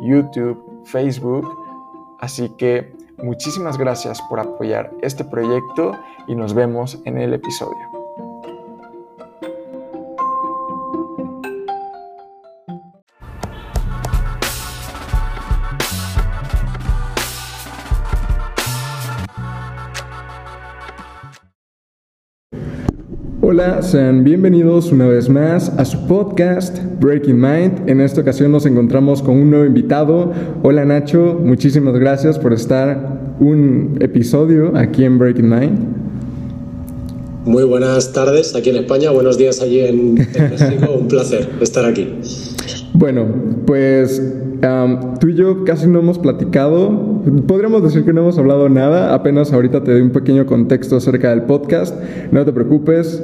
YouTube, Facebook. Así que muchísimas gracias por apoyar este proyecto y nos vemos en el episodio. Hola, sean bienvenidos una vez más a su podcast Breaking Mind. En esta ocasión nos encontramos con un nuevo invitado. Hola Nacho, muchísimas gracias por estar un episodio aquí en Breaking Mind. Muy buenas tardes aquí en España, buenos días allí en, México. un placer estar aquí. Bueno, pues tú y yo casi no hemos platicado. Podríamos decir que no hemos hablado nada. Apenas ahorita te doy un pequeño contexto acerca del podcast. No te preocupes,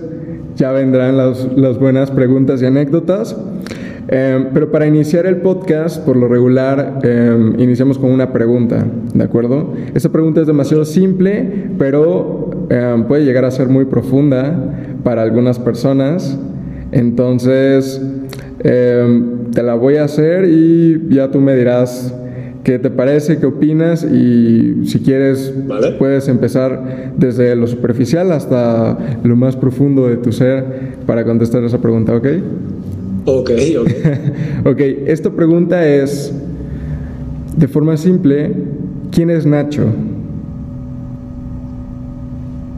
ya vendrán las, buenas preguntas y anécdotas. Em, pero para iniciar el podcast, por lo regular, em, iniciamos con una pregunta, ¿de acuerdo? Esa pregunta es demasiado simple, pero em, puede llegar a ser muy profunda para algunas personas. Entonces, te la voy a hacer y ya tú me dirás ¿Qué te parece? ¿Qué opinas? Y si quieres, puedes empezar desde lo superficial hasta lo más profundo de tu ser para contestar esa pregunta, ¿ok? Ok, ok. ok, esta pregunta es, de forma simple, ¿quién es Nacho?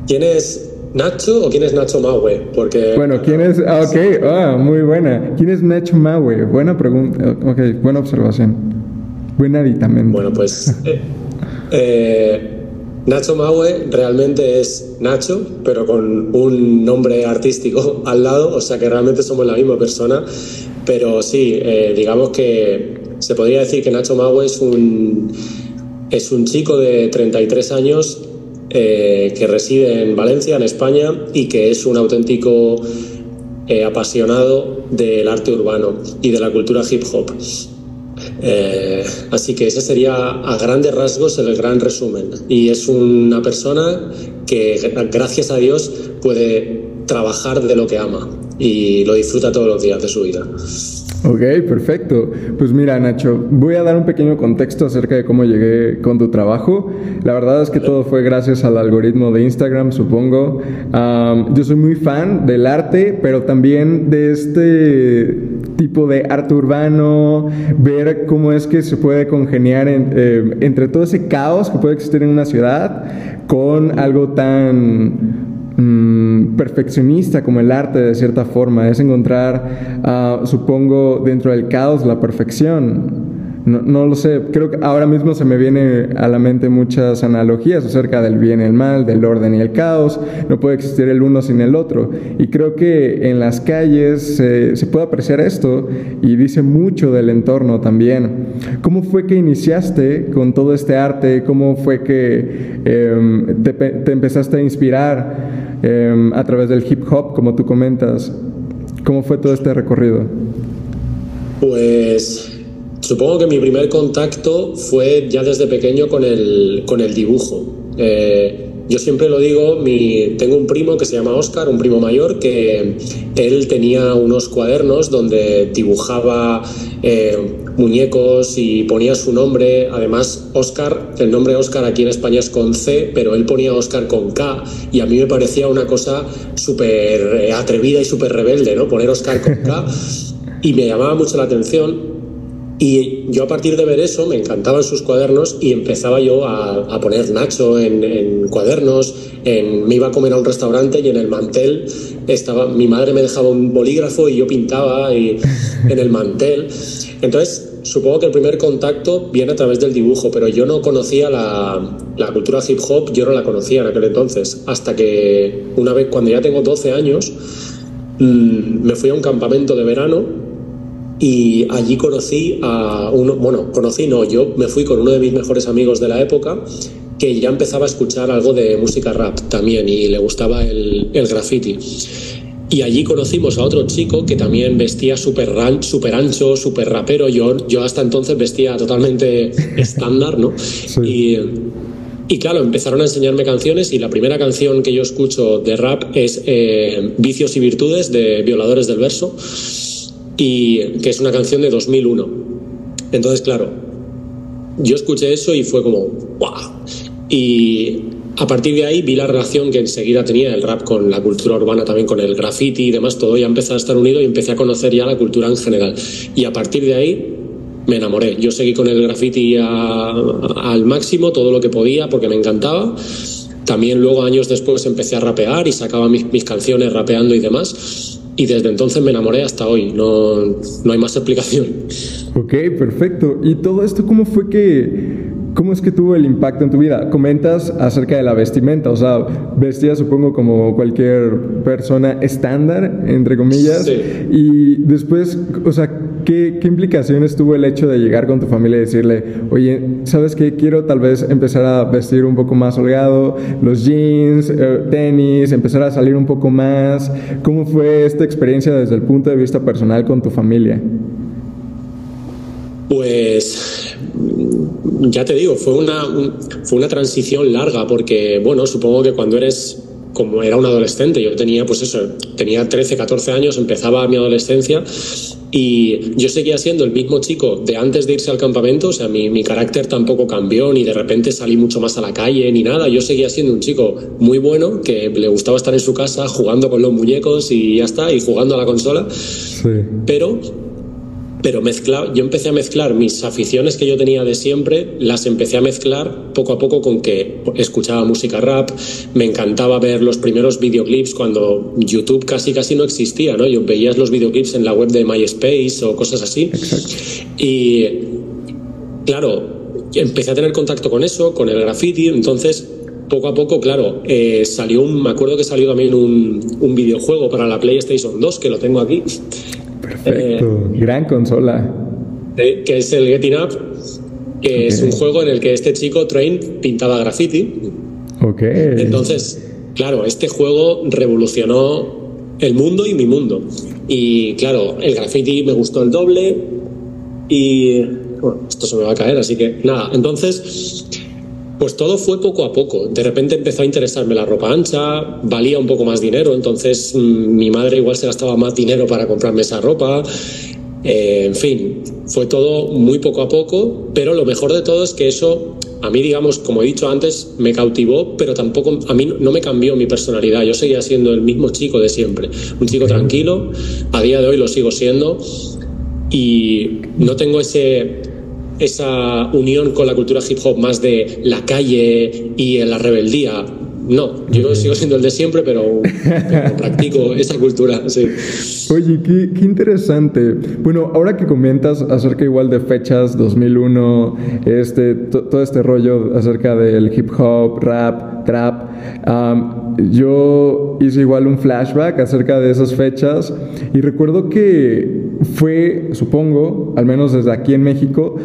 ¿Quién es Nacho o quién es Nacho Maue? Porque... Bueno, ¿quién es...? Ah, ok, ah, muy buena. ¿Quién es Nacho Maue? Buena pregunta, ok, buena observación. Buen aditamento. Bueno, pues eh, eh, Nacho Maue realmente es Nacho, pero con un nombre artístico al lado, o sea que realmente somos la misma persona. Pero sí, eh, digamos que se podría decir que Nacho Maue es un, es un chico de 33 años que reside en Valencia, en España, y que es un auténtico apasionado del arte urbano y de la cultura hip hop. Eh, así que ese sería a grandes rasgos el gran resumen. Y es una persona que, gracias a Dios, puede trabajar de lo que ama y lo disfruta todos los días de su vida. Ok, perfecto. Pues mira, Nacho, voy a dar un pequeño contexto acerca de cómo llegué con tu trabajo. La verdad es que todo fue gracias al algoritmo de Instagram, supongo. yo soy muy fan del arte, pero también de este tipo de arte urbano, ver cómo es que se puede congeniar eh, entre todo ese caos que puede existir en una ciudad con algo tan Mm, perfeccionista como el arte de cierta forma, es encontrar, ah, supongo, dentro del caos la perfección. No, no, lo sé, creo que ahora mismo se me viene a la mente muchas analogías acerca del bien y el mal, del orden y el caos, no puede existir el uno sin el otro. Y creo que en las calles se puede apreciar esto y dice mucho del entorno también. ¿Cómo fue que iniciaste con todo este arte? ¿Cómo fue que em, te, te, empezaste a inspirar em, a través del hip hop, como tú comentas? ¿Cómo fue todo este recorrido? Pues Supongo que mi primer contacto fue ya desde pequeño con el, con el dibujo. Eh, yo siempre lo digo, mi, tengo un primo que se llama Oscar, un primo mayor, que él tenía unos cuadernos donde dibujaba eh, muñecos y ponía su nombre. Además, Oscar, el nombre Oscar aquí en España es con C, pero él ponía Oscar con K y a mí me parecía una cosa súper eh, atrevida y súper rebelde, ¿no? Poner Oscar con K. Y me llamaba mucho la atención y yo a partir de ver eso me encantaban sus cuadernos y empezaba yo a, poner Nacho en, cuadernos, en, me iba a comer a un restaurante y en el mantel estaba, mi madre me dejaba un bolígrafo y yo pintaba y, en el mantel. Entonces, supongo que el primer contacto viene a través del dibujo, pero yo no conocía la, la cultura hip hop, yo no la conocía en aquel entonces, hasta que una vez, cuando ya tengo 12 años, mm, me fui a un campamento de verano y allí conocí a uno, bueno, conocí no, yo me fui con uno de mis mejores amigos de la época que ya empezaba a escuchar algo de música rap también y le gustaba el, el graffiti. Y allí conocimos a otro chico que también vestía súper super ancho, súper rapero. Yo, yo hasta entonces vestía totalmente estándar, ¿no? Y, y, claro, empezaron a enseñarme canciones y la primera canción que yo escucho de rap es eh, Vicios y Virtudes de Violadores del Verso, y, que es una canción de 2001. Entonces, claro, yo escuché eso y fue como, ¡guau! Y a partir de ahí vi la relación que enseguida tenía el rap con la cultura urbana, también con el graffiti y demás, todo ya empezó a estar unido y empecé a conocer ya la cultura en general. Y a partir de ahí me enamoré. Yo seguí con el graffiti al máximo, todo lo que podía, porque me encantaba. También luego, años después, empecé a rapear y sacaba mis, mis canciones rapeando y demás. Y desde entonces me enamoré hasta hoy, no, no hay más explicación. Ok, perfecto. ¿Y todo esto cómo fue que ¿Cómo es que tuvo el impacto en tu vida? Comentas acerca de la vestimenta, o sea, vestía supongo como cualquier persona estándar, entre comillas, sí. y después, o sea, ¿qué, ¿qué, implicaciones tuvo el hecho de llegar con tu familia y decirle, oye, ¿sabes qué? Quiero tal vez empezar a vestir un poco más holgado, los jeans, eh, tenis, empezar a salir un poco más. ¿Cómo fue esta experiencia desde el punto de vista personal con tu familia? Pues ya te digo, fue una, fue una transición larga porque, bueno, supongo que cuando eres como era un adolescente, yo tenía, pues eso, tenía 13, 14 años, empezaba mi adolescencia y yo seguía siendo el mismo chico de antes de irse al campamento, o sea, mi, mi, carácter tampoco cambió, ni de repente salí mucho más a la calle, ni nada, yo seguía siendo un chico muy bueno, que le gustaba estar en su casa jugando con los muñecos y ya está, y jugando a la consola, sí. pero pero mezcla, yo empecé a mezclar mis aficiones que yo tenía de siempre, las empecé a mezclar poco a poco con que escuchaba música rap, me encantaba ver los primeros videoclips cuando YouTube casi casi no existía, ¿no? Yo veías los videoclips en la web de MySpace o cosas así. Exacto. Y claro, empecé a tener contacto con eso, con el graffiti, entonces poco a poco, claro, eh, salió un, me acuerdo que salió también un, un videojuego para la PlayStation 2, que lo tengo aquí, Perfecto, eh, gran consola. Que es el Getting Up, que okay. es un juego en el que este chico, Train, pintaba graffiti. Ok. Entonces, claro, este juego revolucionó el mundo y mi mundo. Y claro, el graffiti me gustó el doble y... Bueno, esto se me va a caer, así que nada. Entonces, pues todo fue poco a poco. De repente empezó a interesarme la ropa ancha, valía un poco más dinero, entonces mmm, mi madre igual se gastaba más dinero para comprarme esa ropa. Eh, en fin, fue todo muy poco a poco, pero lo mejor de todo es que eso a mí, digamos, como he dicho antes, me cautivó, pero tampoco a mí no me cambió mi personalidad. Yo seguía siendo el mismo chico de siempre, un chico tranquilo. A día de hoy lo sigo siendo y no tengo ese esa unión con la cultura hip hop más de la calle y la rebeldía. No, yo sigo siendo el de siempre, pero, pero practico esa cultura, sí. Oye, qué, qué, interesante. Bueno, ahora que comentas acerca igual de fechas 2001, este, todo este rollo acerca del hip hop, rap, trap, um, yo hice igual un flashback acerca de esas fechas y recuerdo que fue, supongo, al menos desde aquí en México,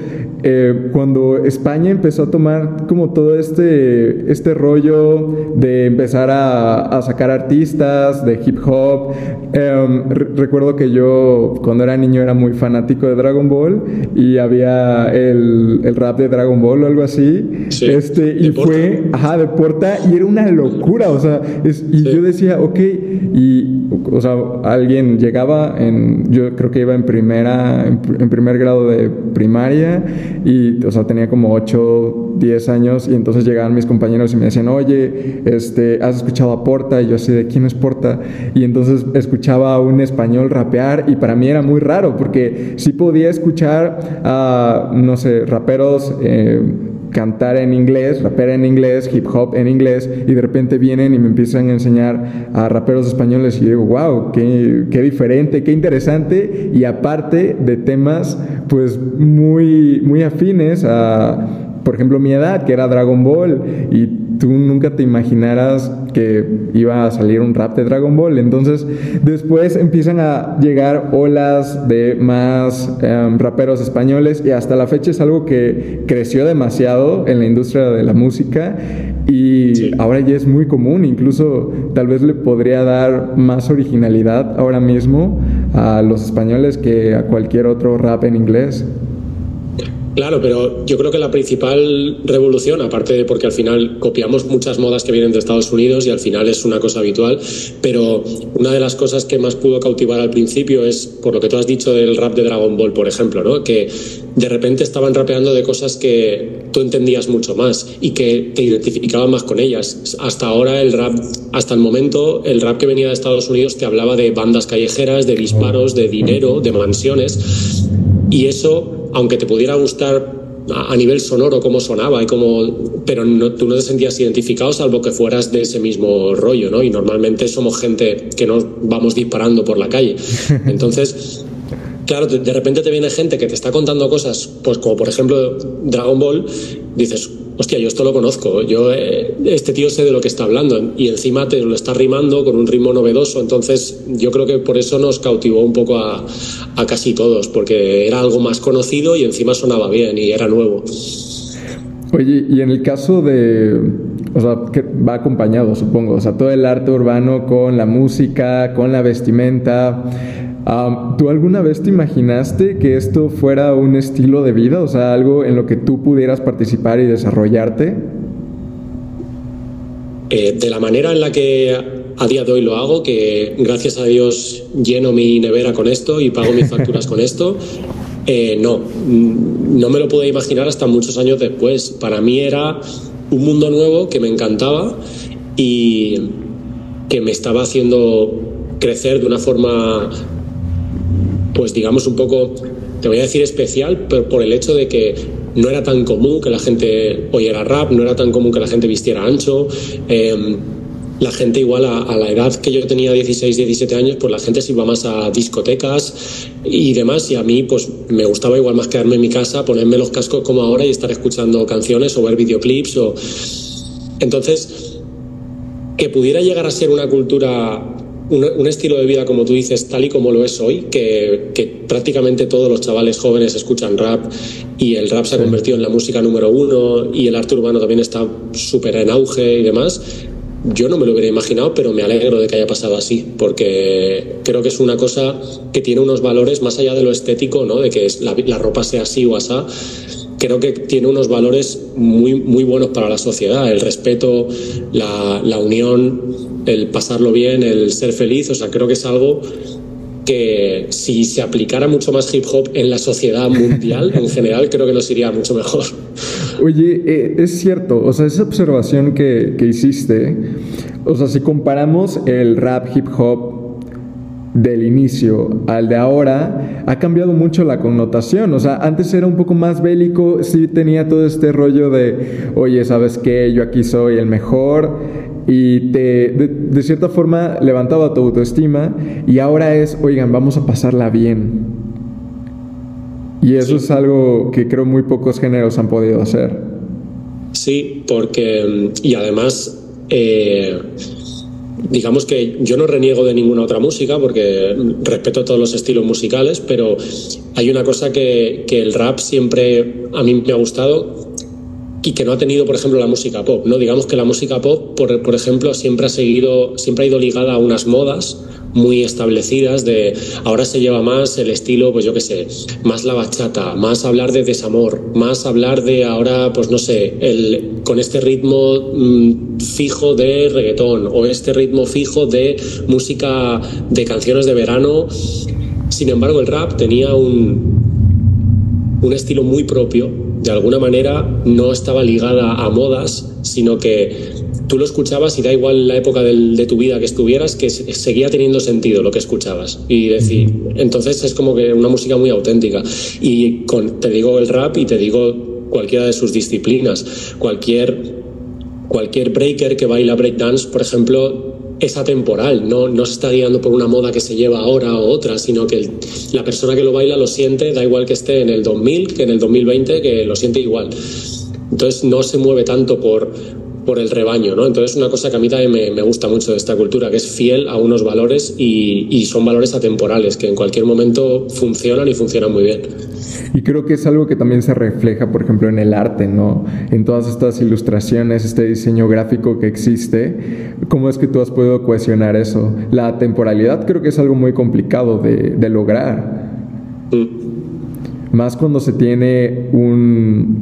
eh, cuando España empezó a tomar como todo este, este rollo de empezar a, a sacar artistas de hip hop. Eh, recuerdo que yo cuando era niño era muy fanático de Dragon Ball y había el, el rap de Dragon Ball o algo así. Sí, este, y fue, ajá, de Porta y era una locura, o sea, es, y sí. yo decía, ok, y, o sea, alguien llegaba en, yo creo que iba en primera, en, en primer grado de primaria y, o sea, tenía como 8, 10 años y entonces llegaban mis compañeros y me decían, oye, este, ¿has escuchado a Porta? Y yo así, ¿de quién es Porta? Y entonces escuchaba a un español rapear y para mí era muy raro porque sí podía escuchar a, no sé, raperos... Eh, cantar en inglés, rapear en inglés, hip hop en inglés, y de repente vienen y me empiezan a enseñar a raperos españoles y digo, wow, qué, qué diferente, qué interesante, y aparte de temas pues muy, muy afines a, por ejemplo, mi edad, que era Dragon Ball, y tú nunca te imaginaras que iba a salir un rap de Dragon Ball. Entonces, después empiezan a llegar olas de más em, raperos españoles y hasta la fecha es algo que creció demasiado en la industria de la música y ahora ya es muy común, incluso tal vez le podría dar más originalidad ahora mismo a los españoles que a cualquier otro rap en inglés. Claro, pero yo creo que la principal revolución, aparte de porque al final copiamos muchas modas que vienen de Estados Unidos y al final es una cosa habitual, pero una de las cosas que más pudo cautivar al principio es, por lo que tú has dicho del rap de Dragon Ball, por ejemplo, ¿no? que de repente estaban rapeando de cosas que tú entendías mucho más y que te identificaban más con ellas. Hasta ahora el rap, hasta el momento, el rap que venía de Estados Unidos te hablaba de bandas callejeras, de disparos, de dinero, de mansiones y eso aunque te pudiera gustar a nivel sonoro cómo sonaba y cómo pero no, tú no te sentías identificado salvo que fueras de ese mismo rollo no y normalmente somos gente que no vamos disparando por la calle. Entonces claro de repente te viene gente que te está contando cosas pues como por ejemplo Dragon Ball dices hostia, yo esto lo conozco, yo eh, este tío sé de lo que está hablando y encima te lo está rimando con un ritmo novedoso, entonces yo creo que por eso nos cautivó un poco a, casi todos, porque era algo más conocido y encima sonaba bien y era nuevo. Oye, y en el caso de, o sea, que va acompañado, supongo, o sea, todo el arte urbano con la música, con la vestimenta, ¿Tú alguna vez te imaginaste que esto fuera un estilo de vida? O sea, algo en lo que tú pudieras participar y desarrollarte? Eh, de la manera en la que a día de hoy lo hago, que gracias a Dios lleno mi nevera con esto y pago mis facturas con esto, eh, no, no me lo pude imaginar hasta muchos años después. Para mí era un mundo nuevo que me encantaba y que me estaba haciendo crecer de una forma pues digamos un poco, te voy a decir especial, pero por el hecho de que no era tan común que la gente oyera rap, no era tan común que la gente vistiera ancho. Em, la gente igual a, la edad que yo tenía 16, 17 años, pues la gente se iba más a discotecas y demás y a mí pues me gustaba igual más quedarme en mi casa, ponerme los cascos como ahora y estar escuchando canciones o ver videoclips o entonces que pudiera llegar a ser una cultura un, estilo de vida, como tú dices, tal y como lo es hoy, que, prácticamente todos los chavales jóvenes escuchan rap y el rap se ha convertido en la música número uno y el arte urbano también está súper en auge y demás. Yo no me lo hubiera imaginado, pero me alegro de que haya pasado así, porque creo que es una cosa que tiene unos valores más allá de lo estético, ¿no? de que la, la ropa sea así o asá creo que tiene unos valores muy, muy buenos para la sociedad, el respeto, la, la unión, el pasarlo bien, el ser feliz, o sea, creo que es algo que si se aplicara mucho más hip hop en la sociedad mundial en general, creo que nos iría mucho mejor. Oye, eh, es cierto, o sea, esa observación que, que hiciste, o sea, si comparamos el rap hip hop del inicio al de ahora ha cambiado mucho la connotación. O sea, antes era un poco más bélico, sí tenía todo este rollo de, oye, ¿sabes qué? Yo aquí soy el mejor. Y te, de, cierta forma, levantaba tu autoestima. Y ahora es, oigan, vamos a pasarla bien. Y eso es algo que creo muy pocos géneros han podido hacer. Sí, porque, y además, eh, digamos que yo no reniego de ninguna otra música porque respeto todos los estilos musicales, pero hay una cosa que, que, el rap siempre a mí me ha gustado y que no ha tenido, por ejemplo, la música pop. ¿no? Digamos que la música pop, por, por ejemplo, siempre ha seguido, siempre ha ido ligada a unas modas muy establecidas de ahora se lleva más el estilo, pues yo qué sé, más la bachata, más hablar de desamor, más hablar de ahora, pues no sé, el, con este ritmo mm, fijo de reggaetón o este ritmo fijo de música de canciones de verano. Sin embargo, el rap tenía un, un estilo muy propio. De alguna manera no estaba ligada a modas, sino que tú lo escuchabas y da igual la época de tu vida que estuvieras, que seguía teniendo sentido lo que escuchabas. Y decir, entonces es como que una música muy auténtica. Y con, te digo el rap y te digo cualquiera de sus disciplinas, cualquier, cualquier breaker que baila breakdance, por ejemplo, es atemporal, no, no se está guiando por una moda que se lleva ahora o otra, sino que la persona que lo baila lo siente, da igual que esté en el 2000 que en el 2020, que lo siente igual. Entonces no se mueve tanto por, por el rebaño, ¿no? Entonces, una cosa que a mí también me, gusta mucho de esta cultura, que es fiel a unos valores y, y, son valores atemporales, que en cualquier momento funcionan y funcionan muy bien. Y creo que es algo que también se refleja, por ejemplo, en el arte, ¿no? En todas estas ilustraciones, este diseño gráfico que existe, ¿cómo es que tú has podido cohesionar eso? La temporalidad creo que es algo muy complicado de, de lograr. Mm. Más cuando se tiene un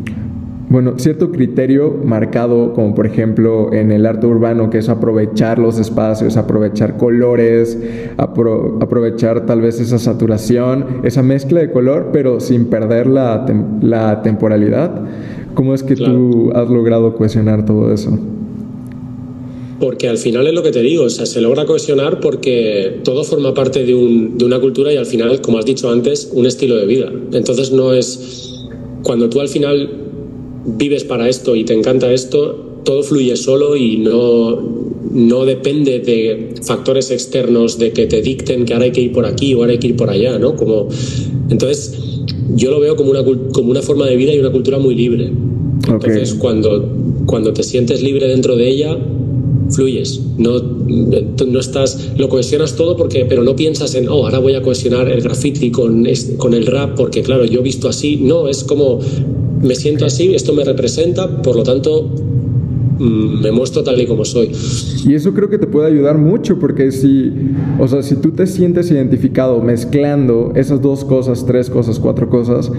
bueno, cierto criterio marcado, como por ejemplo en el arte urbano, que es aprovechar los espacios, aprovechar colores, aprovechar tal vez esa saturación, esa mezcla de color, pero sin perder la, la temporalidad. ¿Cómo es que tú has logrado cohesionar todo eso? Porque al final es lo que te digo, o sea, se logra cohesionar porque todo forma parte de, un, de una cultura y al final, como has dicho antes, un estilo de vida. Entonces no es... Cuando tú al final vives para esto y te encanta esto, todo fluye solo y no, no depende de factores externos de que te dicten que ahora hay que ir por aquí o ahora hay que ir por allá, ¿no? Como, entonces, yo lo veo como una, como una forma de vida y una cultura muy libre. Entonces, cuando, cuando te sientes libre dentro de ella, fluyes. No, no estás, lo cohesionas todo porque, pero no piensas en, oh, ahora voy a cohesionar el graffiti con, con el rap porque, claro, yo he visto así. No, es como me siento así, esto me representa, por lo tanto mm, me muestro tal y como soy. Y eso creo que te puede ayudar mucho porque si, o sea, si tú te sientes identificado mezclando esas dos cosas, tres cosas, cuatro cosas,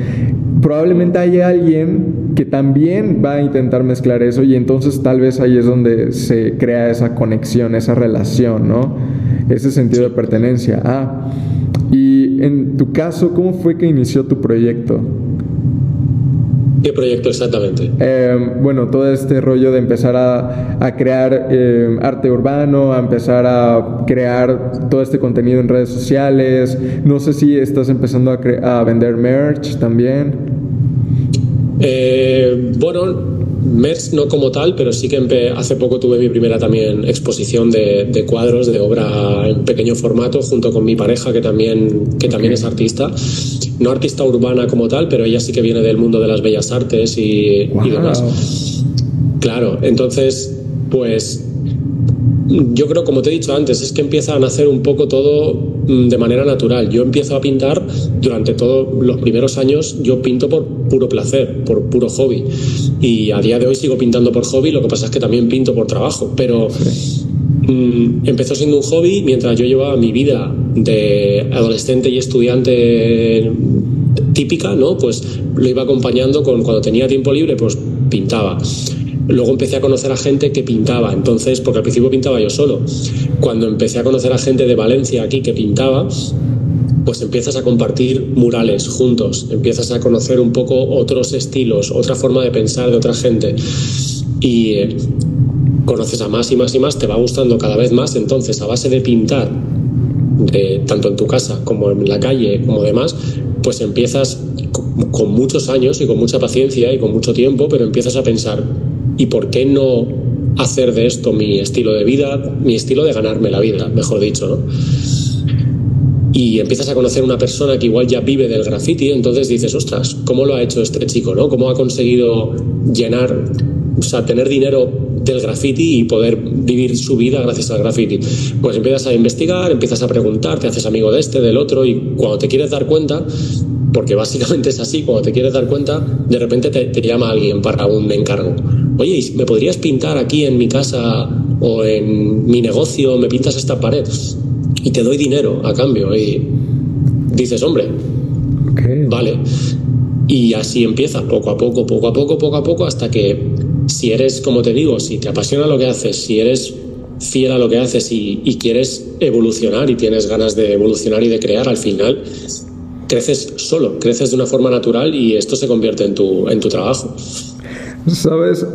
probablemente haya alguien que también va a intentar mezclar eso y entonces tal vez ahí es donde se crea esa conexión, esa relación, ¿no? Ese sentido de pertenencia. Ah, y en tu caso, ¿cómo fue que inició tu proyecto? ¿Qué proyecto exactamente? Em, bueno, todo este rollo de empezar a, crear em, arte urbano, a empezar a crear todo este contenido en redes sociales. No sé si estás empezando a, a vender merch también. Eh, bueno, Merch no como tal, pero sí que hace poco tuve mi primera también exposición de, cuadros de obra en pequeño formato junto con mi pareja que también, que también es artista. No artista urbana como tal, pero ella sí que viene del mundo de las bellas artes y, y demás. Claro, entonces, pues yo creo, como te he dicho antes, es que empieza a nacer un poco todo mm, de manera natural. Yo empiezo a pintar durante todos los primeros años, yo pinto por puro placer, por puro hobby. Y a día de hoy sigo pintando por hobby, lo que pasa es que también pinto por trabajo. Pero mm, empezó siendo un hobby mientras yo llevaba mi vida de adolescente y estudiante típica, ¿no? Pues lo iba acompañando con cuando tenía tiempo libre, pues pintaba. Luego empecé a conocer a gente que pintaba, entonces, porque al principio pintaba yo solo. Cuando empecé a conocer a gente de Valencia aquí que pintaba, pues empiezas a compartir murales juntos, empiezas a conocer un poco otros estilos, otra forma de pensar de otra gente. Y eh, conoces a más y más y más, te va gustando cada vez más, entonces a base de pintar, tanto en tu casa como en la calle, como demás, pues empiezas con muchos años y con mucha paciencia y con mucho tiempo, pero empiezas a pensar, ¿Y por qué no hacer de esto mi estilo de vida, mi estilo de ganarme la vida, mejor dicho, ¿no? Y empiezas a conocer una persona que igual ya vive del graffiti, entonces dices, ostras, ¿cómo lo ha hecho este chico, no? ¿Cómo ha conseguido llenar, o sea, tener dinero del graffiti y poder vivir su vida gracias al graffiti? Pues empiezas a investigar, empiezas a preguntar, te haces amigo de este, del otro, y cuando te quieres dar cuenta, porque básicamente es así, cuando te quieres dar cuenta, de repente te, te llama alguien para un encargo oye, ¿me podrías pintar aquí en mi casa o en mi negocio, me pintas esta pared? Y te doy dinero a cambio. Y dices, hombre, vale. Y así empieza, poco a poco, poco a poco, poco a poco, hasta que si eres, como te digo, si te apasiona lo que haces, si eres fiel a lo que haces y, y quieres evolucionar y tienes ganas de evolucionar y de crear, al final creces solo, creces de una forma natural y esto se convierte en tu, en tu trabajo. Sabes,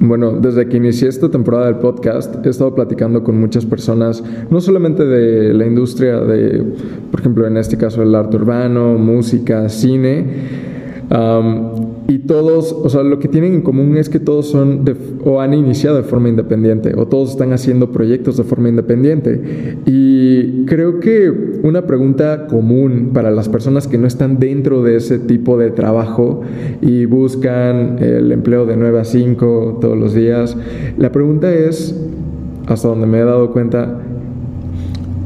bueno, desde que inicié esta temporada del podcast he estado platicando con muchas personas, no solamente de la industria de, por ejemplo, en este caso el arte urbano, música, cine, y todos, o sea, lo que tienen en común es que todos son o han iniciado de forma independiente o todos están haciendo proyectos de forma independiente. Y creo que una pregunta común para las personas que no están dentro de ese tipo de trabajo y buscan el empleo de 9 a 5 todos los días, la pregunta es, hasta donde me he dado cuenta,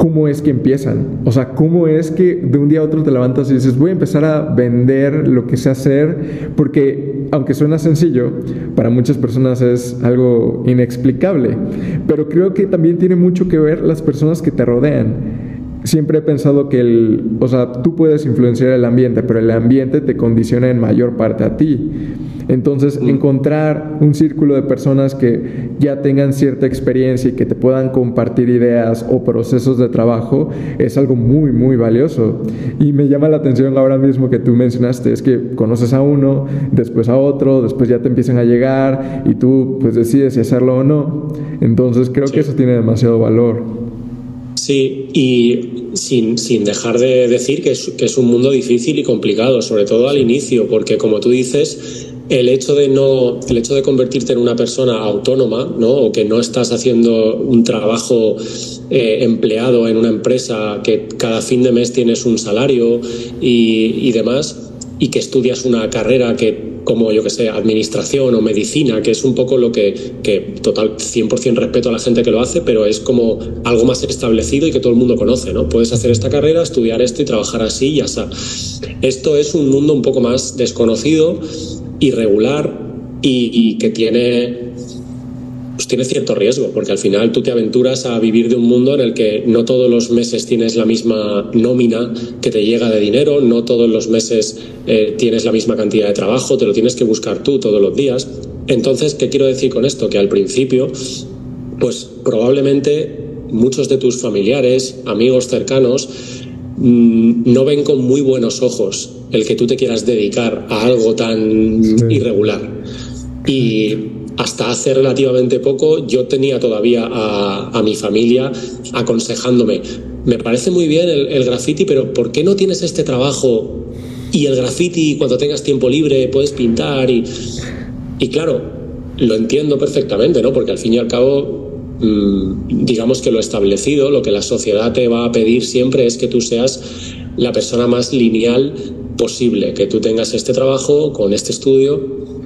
cómo es que empiezan. O sea, cómo es que de un día a otro te levantas y dices, voy a empezar a vender lo que sé hacer, porque aunque suena sencillo, para muchas personas es algo inexplicable. Pero creo que también tiene mucho que ver las personas que te rodean siempre he pensado que el, o sea, tú puedes influenciar el ambiente, pero el ambiente te condiciona en mayor parte a ti. Entonces, mm. encontrar un círculo de personas que ya tengan cierta experiencia y que te puedan compartir ideas o procesos de trabajo es algo muy, muy valioso. Y me llama la atención ahora mismo que tú mencionaste, es que conoces a uno, después a otro, después ya te empiezan a llegar y tú pues decides si hacerlo o no. Entonces, creo que eso tiene demasiado valor. Sí, y sin, sin dejar de decir que es, que es un mundo difícil y complicado, sobre todo al inicio, porque como tú dices, el hecho de no el hecho de convertirte en una persona autónoma no o que no estás haciendo un trabajo eh, empleado en una empresa que cada fin de mes tienes un salario y, y demás y que estudias una carrera que como yo que sé, administración o medicina, que es un poco lo que, que total 100% respeto a la gente que lo hace, pero es como algo más establecido y que todo el mundo conoce, ¿no? Puedes hacer esta carrera, estudiar esto y trabajar así y ya está. Esto es un mundo un poco más desconocido, irregular y, y que tiene tiene cierto riesgo, porque al final tú te aventuras a vivir de un mundo en el que no todos los meses tienes la misma nómina que te llega de dinero, no todos los meses eh, tienes la misma cantidad de trabajo, te lo tienes que buscar tú todos los días. Entonces, ¿qué quiero decir con esto? Que al principio, pues probablemente muchos de tus familiares, amigos cercanos, mm, no ven con muy buenos ojos el que tú te quieras dedicar a algo tan irregular. Y hasta hace relativamente poco yo tenía todavía a, mi familia aconsejándome, me parece muy bien el, el graffiti, pero ¿por qué no tienes este trabajo y el graffiti cuando tengas tiempo libre puedes pintar? Y, y claro, lo entiendo perfectamente, ¿no? Porque al fin y al cabo mm, digamos que lo establecido, lo que la sociedad te va a pedir siempre es que tú seas la persona más lineal posible, que tú tengas este trabajo con este estudio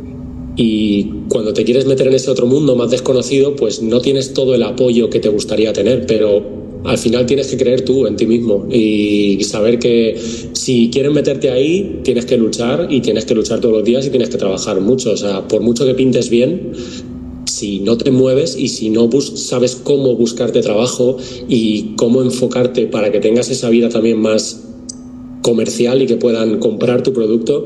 y cuando te quieres meter en ese otro mundo más desconocido, pues no tienes todo el apoyo que te gustaría tener, pero al final tienes que creer tú en ti mismo y saber que si quieres meterte ahí, tienes que luchar y tienes que luchar todos los días y tienes que trabajar mucho. O sea, por mucho que pintes bien, si no te mueves y si no sabes cómo buscarte trabajo y cómo enfocarte para que tengas esa vida también más comercial y que puedan comprar tu producto,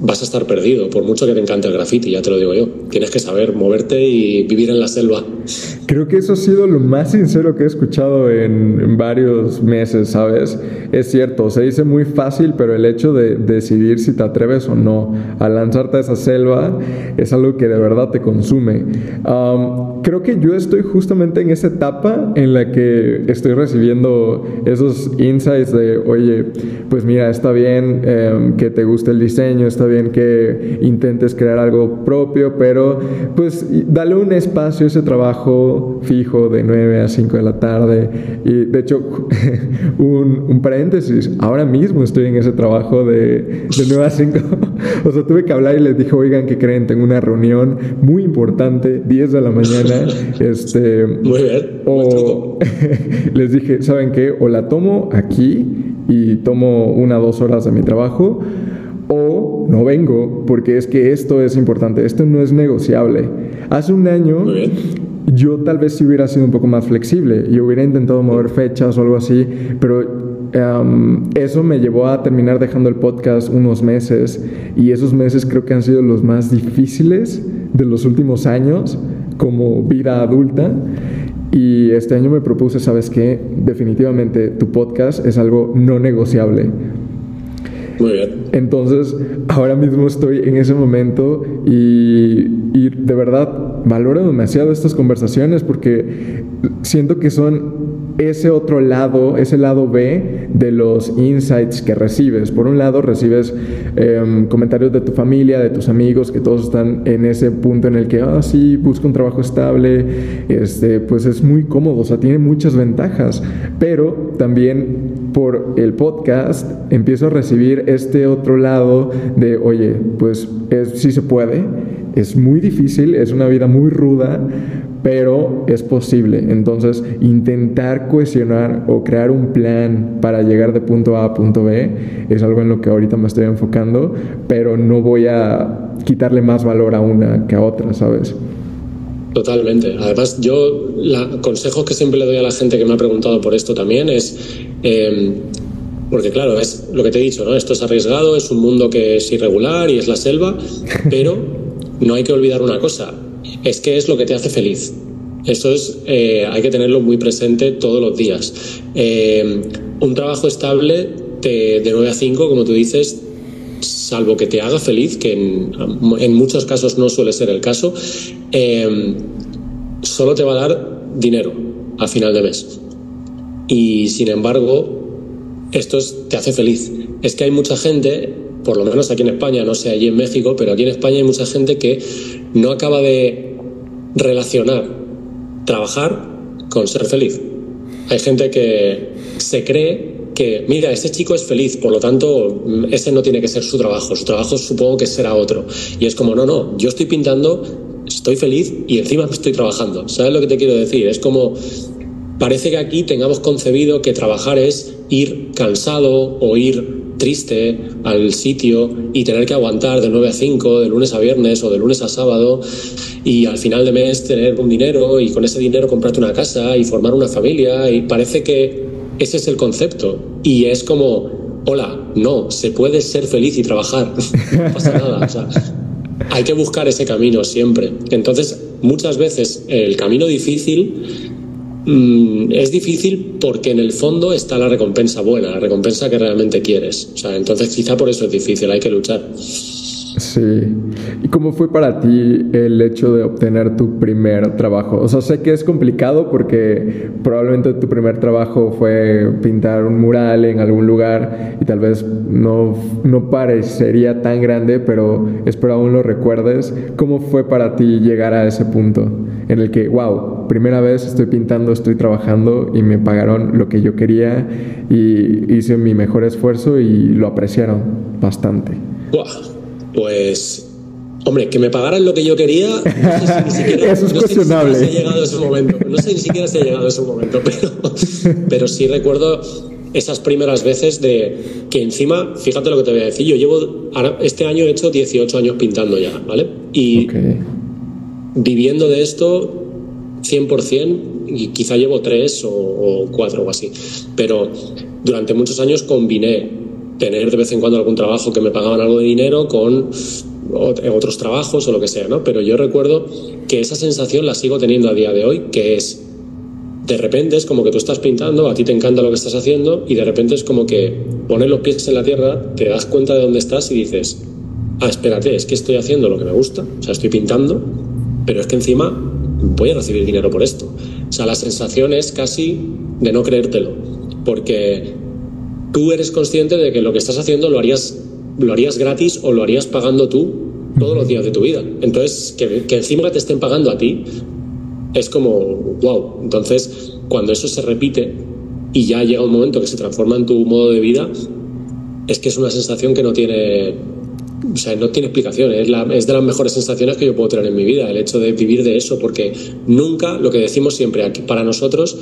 vas a estar perdido, por mucho que te encante el graffiti, ya te lo digo yo. Tienes que saber moverte y vivir en la selva. Creo que eso ha sido lo más sincero que he escuchado en, varios meses, ¿sabes? Es cierto, se dice muy fácil, pero el hecho de, decidir si te atreves o no a lanzarte a esa selva es algo que de verdad te consume. creo que yo estoy justamente en esa etapa en la que estoy recibiendo esos insights de, oye, pues mira, está bien em, que te guste el diseño, está bien que intentes crear algo propio, pero pues dale un espacio a ese trabajo fijo de 9 a 5 de la tarde. Y de hecho, un, paréntesis, ahora mismo estoy en ese trabajo de, de 9 a 5. o sea, tuve que hablar y les dije, oigan, ¿qué creen? Tengo una reunión muy importante, 10 de la mañana. este, muy bien. O les dije, ¿saben qué? O la tomo aquí y tomo una o dos horas de mi trabajo o no vengo porque es que esto es importante, esto no es negociable. Hace un año yo tal vez si hubiera sido un poco más flexible y hubiera intentado mover fechas o algo así, pero eso me llevó a terminar dejando el podcast unos meses y esos meses creo que han sido los más difíciles de los últimos años como vida adulta. Y este año me propuse, ¿sabes qué? Definitivamente tu podcast es algo no negociable. Muy bien. Entonces, ahora mismo estoy en ese momento y, y, de verdad valoro demasiado estas conversaciones porque siento que son ese otro lado, ese lado B de los insights que recibes. Por un lado, recibes em, comentarios de tu familia, de tus amigos, que todos están en ese punto en el que, ah, sí, busco un trabajo estable, este, pues es muy cómodo, o sea, tiene muchas ventajas. Pero también por el podcast empiezo a recibir este otro lado de, oye, pues es, sí se puede, es muy difícil, es una vida muy ruda, pero es posible. Entonces, intentar cohesionar o crear un plan para llegar de punto A a punto B es algo en lo que ahorita me estoy enfocando, pero no voy a quitarle más valor a una que a otra, ¿sabes? Totalmente. Además, yo, el consejo que siempre le doy a la gente que me ha preguntado por esto también es, em, porque claro, es lo que te he dicho, ¿no? Esto es arriesgado, es un mundo que es irregular y es la selva, pero no hay que olvidar una cosa, es que es lo que te hace feliz. Eso es, eh, hay que tenerlo muy presente todos los días. Eh, un trabajo estable de, 9 a 5, como tú dices, salvo que te haga feliz, que en, muchos casos no suele ser el caso, eh, solo te va a dar dinero a final de mes. Y sin embargo, esto te hace feliz. Es que hay mucha gente, por lo menos aquí en España, no sé allí en México, pero aquí en España hay mucha gente que no acaba de relacionar trabajar con ser feliz. Hay gente que se cree que, mira, ese chico es feliz, por lo tanto, ese no tiene que ser su trabajo, su trabajo supongo que será otro. Y es como, no, no, yo estoy pintando, estoy feliz y encima estoy trabajando. ¿Sabes lo que te quiero decir? Es como, parece que aquí tengamos concebido que trabajar es ir cansado o ir triste al sitio y tener que aguantar de 9 a 5, de lunes a viernes o de lunes a sábado y al final de mes tener un dinero y con ese dinero comprarte una casa y formar una familia y parece que ese es el concepto y es como, hola, no, se puede ser feliz y trabajar, no pasa nada. hay que buscar ese camino siempre. Entonces, muchas veces el camino difícil Mm, es difícil porque en el fondo está la recompensa buena, la recompensa que realmente quieres. O sea, entonces quizá por eso es difícil, hay que luchar. Sí. ¿Y cómo fue para ti el hecho de obtener tu primer trabajo? O sea, sé que es complicado porque probablemente tu primer trabajo fue pintar un mural en algún lugar y tal vez no, no parecería tan grande, pero espero aún lo recuerdes. ¿Cómo fue para ti llegar a ese punto en el que, wow, primera vez estoy pintando, estoy trabajando y me pagaron lo que yo quería y hice mi mejor esfuerzo y lo apreciaron bastante? Pues, hombre, que me pagaran lo que yo quería, no sé ni siquiera, Eso es cuestionable. Sé si ha llegado ese momento. No sé ni siquiera si ha llegado ese momento, pero, pero sí recuerdo esas primeras veces de que encima, fíjate lo que te voy a decir, yo llevo, este año he hecho 18 años pintando ya, ¿vale? Y viviendo de esto 100%, y quizá llevo 3 o, o 4 o así, pero durante muchos años combiné tener de vez en cuando algún trabajo que me pagaban algo de dinero con otros trabajos o lo que sea, ¿no? Pero yo recuerdo que esa sensación la sigo teniendo a día de hoy, que es de repente es como que tú estás pintando, a ti te encanta lo que estás haciendo y de repente es como que pones los pies en la tierra, te das cuenta de dónde estás y dices, ah, espérate, es que estoy haciendo lo que me gusta, o sea, estoy pintando, pero es que encima voy a recibir dinero por esto. O sea, la sensación es casi de no creértelo, porque tú eres consciente de que lo que estás haciendo lo harías, lo harías gratis o lo harías pagando tú todos los días de tu vida. Entonces, que, que encima te estén pagando a ti es como, wow. Entonces, cuando eso se repite y ya llega un momento que se transforma en tu modo de vida, es que es una sensación que no tiene, o sea, no tiene explicación. Es, la, es de las mejores sensaciones que yo puedo tener en mi vida, el hecho de vivir de eso, porque nunca, lo que decimos siempre aquí, para nosotros,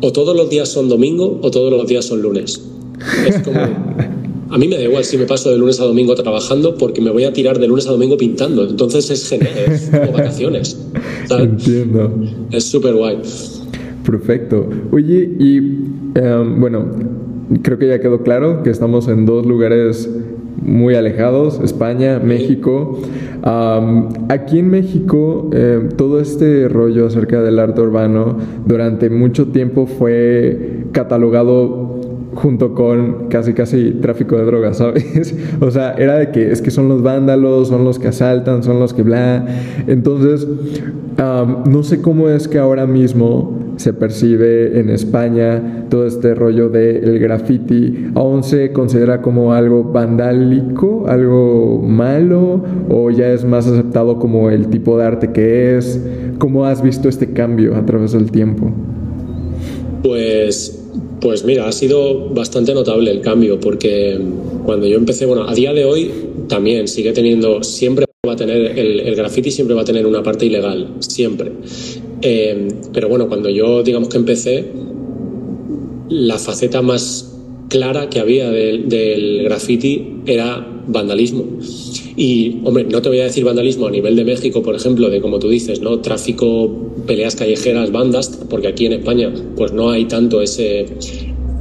o todos los días son domingo o todos los días son lunes. Es como. A mí me da igual si me paso de lunes a domingo trabajando porque me voy a tirar de lunes a domingo pintando. Entonces es genial, es como vacaciones. Entiendo. Es súper guay. Perfecto. Oye, y em, bueno, creo que ya quedó claro que estamos en dos lugares muy alejados, España, México. aquí en México, em, todo este rollo acerca del arte urbano durante mucho tiempo fue catalogado junto con casi casi tráfico de drogas, ¿sabes? o sea, era de que es que son los vándalos, son los que asaltan, son los que bla. Entonces, no sé cómo es que ahora mismo se percibe en España, todo este rollo del graffiti, ¿aún se considera como algo vandálico, algo malo, o ya es más aceptado como el tipo de arte que es? ¿Cómo has visto este cambio a través del tiempo? Pues pues mira, ha sido bastante notable el cambio, porque cuando yo empecé, bueno, a día de hoy también sigue teniendo, siempre va a tener, el, graffiti siempre va a tener una parte ilegal, siempre. Eh, pero bueno, cuando yo digamos que empecé, la faceta más clara que había del, del graffiti era vandalismo. Y, hombre, no te voy a decir vandalismo a nivel de México, por ejemplo, de como tú dices, ¿no? Tráfico, peleas callejeras, bandas, porque aquí en España pues no hay tanto ese,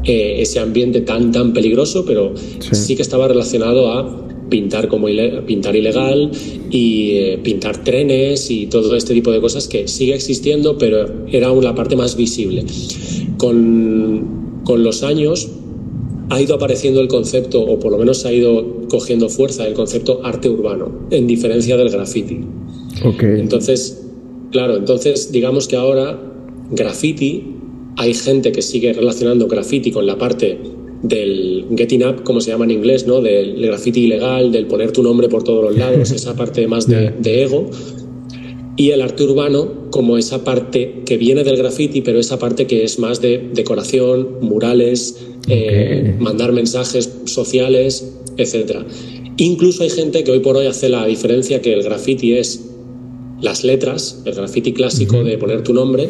eh, ese ambiente tan, tan peligroso, pero sí. que estaba relacionado a pintar como pintar ilegal y eh, pintar trenes y todo este tipo de cosas que sigue existiendo, pero era una parte más visible. Con, con los años ha ido apareciendo el concepto, o por lo menos ha ido cogiendo fuerza el concepto arte urbano, en diferencia del graffiti. Entonces, claro, entonces digamos que ahora graffiti, hay gente que sigue relacionando graffiti con la parte del getting up, como se llama en inglés, ¿no? Del graffiti ilegal, del poner tu nombre por todos los lados, esa parte más de, de ego y el arte urbano como esa parte que viene del graffiti, pero esa parte que es más de decoración, murales, eh, mandar mensajes sociales, etc. Incluso hay gente que hoy por hoy hace la diferencia que el graffiti es las letras, el graffiti clásico de poner tu nombre,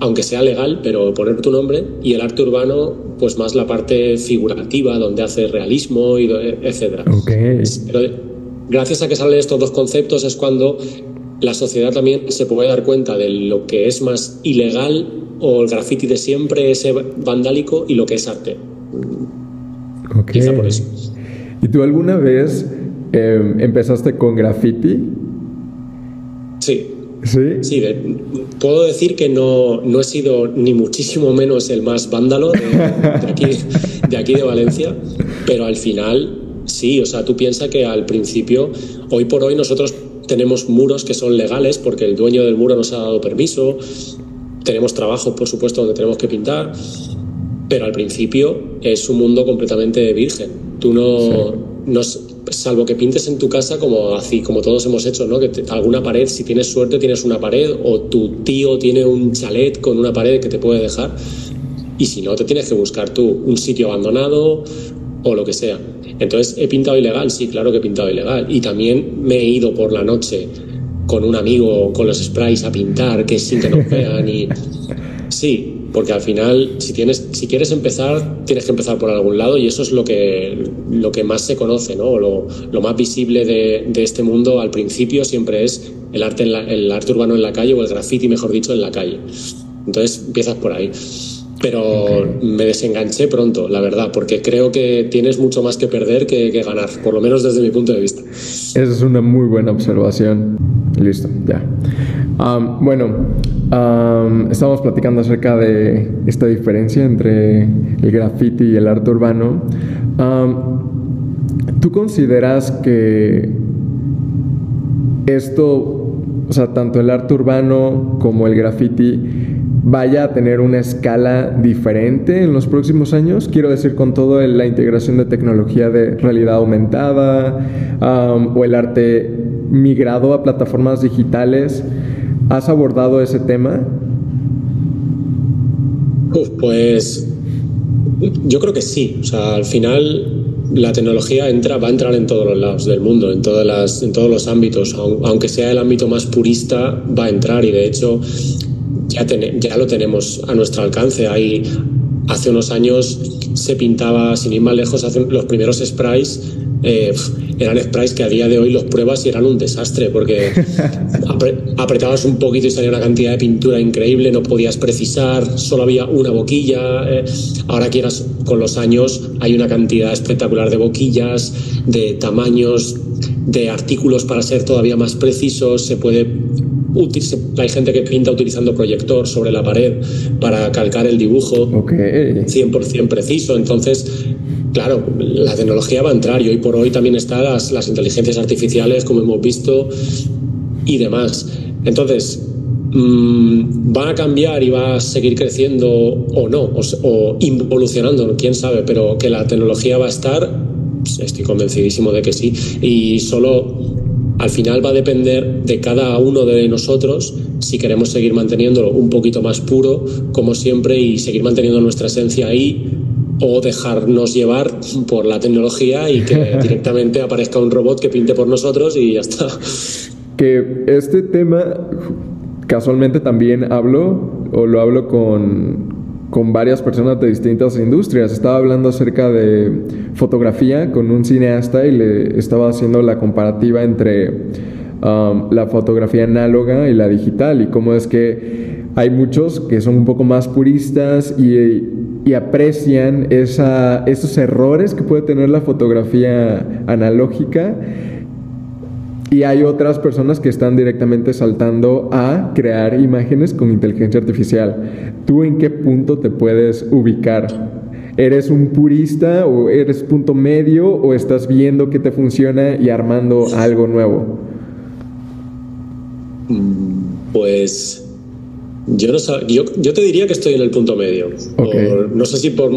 aunque sea legal, pero poner tu nombre, y el arte urbano, pues más la parte figurativa, donde hace realismo, y etc. Pero gracias a que salen estos dos conceptos es cuando la sociedad también se puede dar cuenta de lo que es más ilegal o el graffiti de siempre, ese vandálico, y lo que es arte. Quizá por eso. ¿Y tú alguna vez em, empezaste con graffiti? Sí. ¿Sí? Sí, puedo decir que no, no, he sido ni muchísimo menos el más vándalo de, aquí, de aquí de Valencia, pero al final sí, o sea, tú piensas que al principio, hoy por hoy nosotros tenemos muros que son legales porque el dueño del muro nos ha dado permiso, tenemos trabajos, por supuesto, donde tenemos que pintar, pero al principio es un mundo completamente virgen. Tú no, no salvo que pintes en tu casa como así, como todos hemos hecho, ¿no? Que alguna pared, si tienes suerte, tienes una pared, o tu tío tiene un chalet con una pared que te puede dejar. Y si no, te tienes que buscar tú un sitio abandonado o lo que sea. Entonces, ¿he pintado ilegal? Sí, claro que he pintado ilegal. Y también me he ido por la noche con un amigo con los sprays a pintar, que sin que nos vean. Y... Sí, porque al final, si, tienes, si quieres empezar, tienes que empezar por algún lado y eso es lo que, lo que más se conoce, ¿no? Lo, lo más visible de, de, este mundo al principio siempre es el arte, en el arte urbano en la calle o el graffiti, mejor dicho, en la calle. Entonces empiezas por ahí pero me desenganché pronto, la verdad, porque creo que tienes mucho más que perder que, ganar, por lo menos desde mi punto de vista. Esa es una muy buena observación. Listo, ya. bueno, estamos platicando acerca de esta diferencia entre el graffiti y el arte urbano. ¿Tú consideras que esto, o sea, tanto el arte urbano como el graffiti, vaya a tener una escala diferente en los próximos años. Quiero decir, con todo la integración de tecnología de realidad aumentada o el arte migrado a plataformas digitales. ¿Has abordado ese tema? pues yo creo que sí. O sea, al final la tecnología entra, va a entrar en todos los lados del mundo, en, todas las, en todos los ámbitos. Aunque sea el ámbito más purista, va a entrar y de hecho ya, ya lo tenemos a nuestro alcance. Hay, hace unos años se pintaba, sin ir más lejos, los primeros sprays eh, eran sprays que a día de hoy los pruebas y eran un desastre porque apretabas un poquito y salía una cantidad de pintura increíble, no podías precisar, solo había una boquilla. Eh, ahora quieras, con los años hay una cantidad espectacular de boquillas, de tamaños, de artículos para ser todavía más precisos, se puede hay gente que pinta utilizando proyector sobre la pared para calcar el dibujo okay. 100% preciso. Entonces, claro, la tecnología va a entrar y hoy por hoy también están las, inteligencias artificiales, como hemos visto, y demás. Entonces, mm, va a cambiar y va a seguir creciendo o no, o, involucionando, quién sabe, pero que la tecnología va a estar, estoy convencidísimo de que sí, y solo al final va a depender de cada uno de nosotros si queremos seguir manteniéndolo un poquito más puro, como siempre, y seguir manteniendo nuestra esencia ahí, o dejarnos llevar por la tecnología y que directamente aparezca un robot que pinte por nosotros y ya está. Que este tema casualmente también hablo o lo hablo con, con varias personas de distintas industrias. Estaba hablando acerca de fotografía con un cineasta y le estaba haciendo la comparativa entre um, la fotografía análoga y la digital y cómo es que hay muchos que son un poco más puristas y, y aprecian esa, esos errores que puede tener la fotografía analógica y hay otras personas que están directamente saltando a crear imágenes con inteligencia artificial. ¿Tú en qué punto te puedes ubicar? ¿Eres un purista o eres punto medio o estás viendo que te funciona y armando algo nuevo? Pues yo, no yo, yo, te diría que estoy en el punto medio. no sé si por.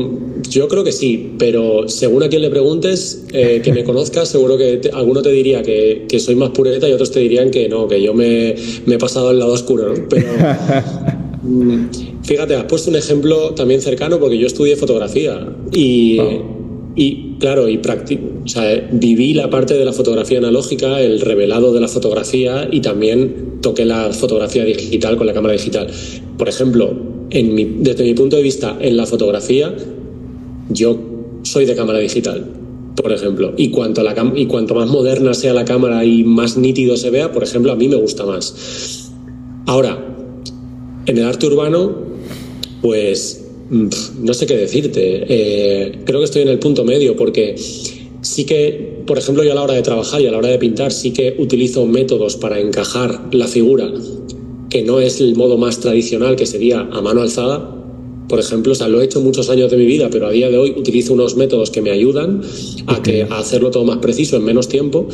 Yo creo que sí, pero según a quien le preguntes, eh, que me conozcas, seguro que alguno te diría que, que, soy más pureta y otros te dirían que no, que yo me, me he pasado al lado oscuro, ¿no? Pero. Mm, fíjate, has puesto un ejemplo también cercano porque yo estudié fotografía y. Y claro, y o sea, viví la parte de la fotografía analógica, el revelado de la fotografía y también toqué la fotografía digital con la cámara digital. Por ejemplo, en desde mi punto de vista, en la fotografía, yo soy de cámara digital, por ejemplo. Y cuanto, la y cuanto más moderna sea la cámara y más nítido se vea, por ejemplo, a mí me gusta más. Ahora, en el arte urbano, pues no sé qué decirte. Eh, creo que estoy en el punto medio porque sí que, por ejemplo, yo a la hora de trabajar y a la hora de pintar sí que utilizo métodos para encajar la figura que no es el modo más tradicional, que sería a mano alzada. Por ejemplo, o sea, lo he hecho muchos años de mi vida, pero a día de hoy utilizo unos métodos que me ayudan a, que, a hacerlo todo más preciso en menos tiempo.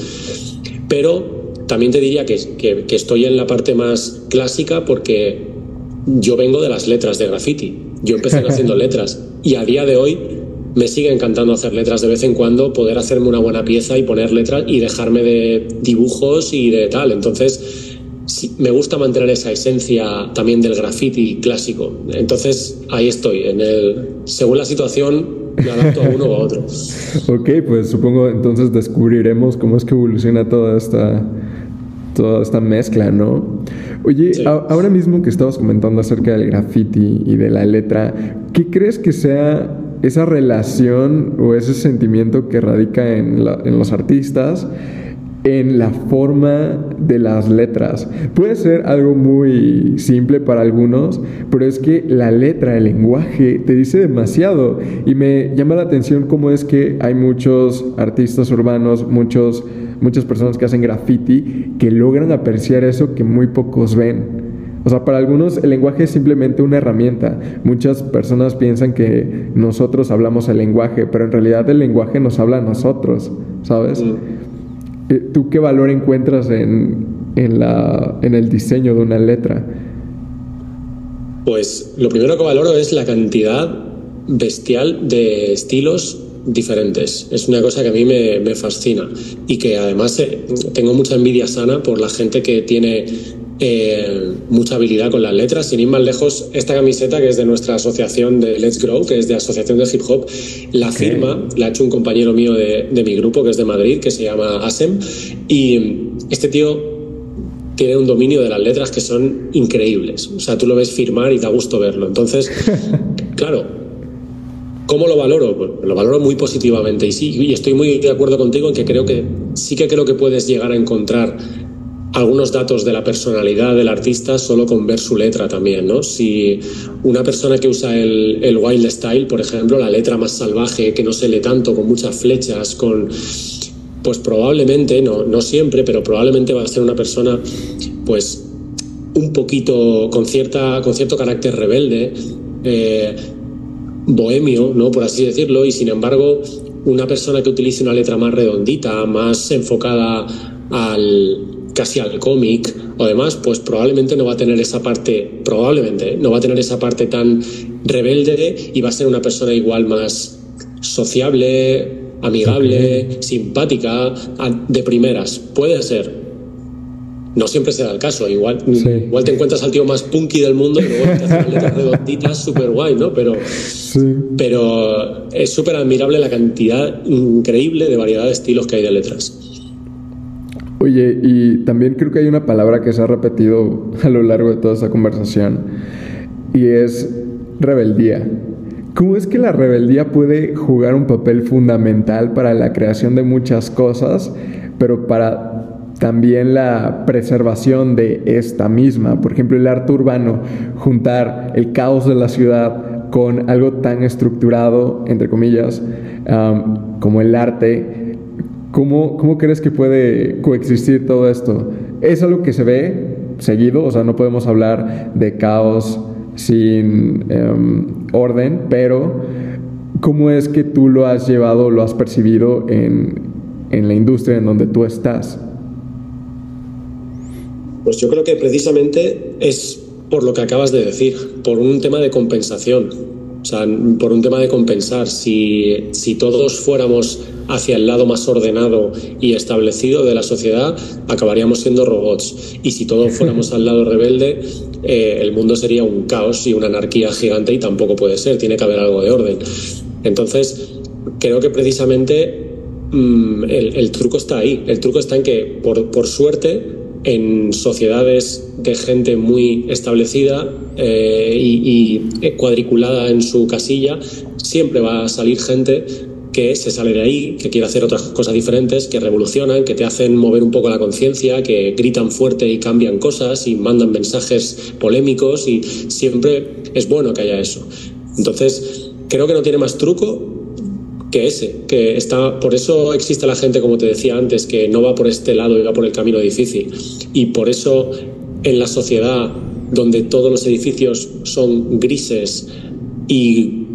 Pero también te diría que, que estoy en la parte más clásica porque yo vengo de las letras de graffiti. Yo empecé haciendo letras y a día de hoy me sigue encantando hacer letras de vez en cuando, poder hacerme una buena pieza y poner letras y dejarme de dibujos y de tal. Entonces, me gusta mantener esa esencia también del graffiti clásico. Entonces, ahí estoy. En el, según la situación, me adapto a uno o a otro. ok, pues supongo entonces descubriremos cómo es que evoluciona toda esta toda esta mezcla, ¿no? Oye, ahora mismo que estabas comentando acerca del graffiti y de la letra, ¿qué crees que sea esa relación o ese sentimiento que radica en, en los artistas? en la forma de las letras. Puede ser algo muy simple para algunos, pero es que la letra, el lenguaje, te dice demasiado. Y me llama la atención cómo es que hay muchos artistas urbanos, muchos, muchas personas que hacen graffiti, que logran apreciar eso que muy pocos ven. O sea, para algunos el lenguaje es simplemente una herramienta. Muchas personas piensan que nosotros hablamos el lenguaje, pero en realidad el lenguaje nos habla a nosotros, ¿sabes? Eh, ¿Tú qué valor encuentras en, en, la, en el diseño de una letra? Pues lo primero que valoro es la cantidad bestial de estilos diferentes. Es una cosa que a mí me, me fascina y que además eh, tengo mucha envidia sana por la gente que tiene eh, mucha habilidad con las letras. Sin ir más lejos, esta camiseta que es de nuestra asociación de Let's Grow, que es de Asociación de Hip Hop, la firma, la ha hecho un compañero mío de, de, mi grupo, que es de Madrid, que se llama Asem. Y este tío tiene un dominio de las letras que son increíbles. O sea, tú lo ves firmar y da gusto verlo. Entonces, claro, ¿Cómo lo valoro? Pues lo valoro muy positivamente y sí, y estoy muy de acuerdo contigo en que creo que sí que creo que puedes llegar a encontrar algunos datos de la personalidad del artista solo con ver su letra también, ¿no? Si una persona que usa el, wild style, por ejemplo, la letra más salvaje, que no se lee tanto, con muchas flechas, con pues probablemente, no, no siempre, pero probablemente va a ser una persona, pues, un poquito con, cierta, con cierto carácter rebelde, eh, bohemio, ¿no? Por así decirlo, y sin embargo, una persona que utilice una letra más redondita, más enfocada al, casi al cómic o demás, pues probablemente no va a tener esa parte, probablemente no va a tener esa parte tan rebelde y va a ser una persona igual más sociable, amigable, simpática, de primeras. Puede ser, no siempre se da el caso. Igual, igual te encuentras al tío más punky del mundo y luego te hacen letras redonditas súper guay, ¿no? Pero, pero es súper admirable la cantidad increíble de variedad de estilos que hay de letras. Oye, y también creo que hay una palabra que se ha repetido a lo largo de toda esta conversación y es rebeldía. ¿Cómo es que la rebeldía puede jugar un papel fundamental para la creación de muchas cosas, pero para también la preservación de esta misma. Por ejemplo, el arte urbano, juntar el caos de la ciudad con algo tan estructurado, entre comillas, como el arte. ¿Cómo, ¿Cómo crees que puede coexistir todo esto? Es algo que se ve seguido, o sea, no podemos hablar de caos sin em, orden, pero ¿cómo es que tú lo has llevado, lo has percibido en, en la industria en donde tú estás? Pues yo creo que precisamente es por lo que acabas de decir, por un tema de compensación. O sea, por un tema de compensar. Si, si todos fuéramos hacia el lado más ordenado y establecido de la sociedad, acabaríamos siendo robots. Y si todos fuéramos al lado rebelde, eh, el mundo sería un caos y una anarquía gigante y tampoco puede ser, tiene que haber algo de orden. Entonces, creo que precisamente mm, el, truco está ahí. El truco está en que, por, por suerte, en sociedades de gente muy establecida eh, y, cuadriculada en su casilla, siempre va a salir gente que se sale de ahí, que quiere hacer otras cosas diferentes, que revolucionan, que te hacen mover un poco la conciencia, que gritan fuerte y cambian cosas y mandan mensajes polémicos y siempre es bueno que haya eso. Entonces, creo que no tiene más truco que ese, que está, por eso existe la gente, como te decía antes, que no va por este lado y va por el camino difícil. Y por eso en la sociedad donde todos los edificios son grises y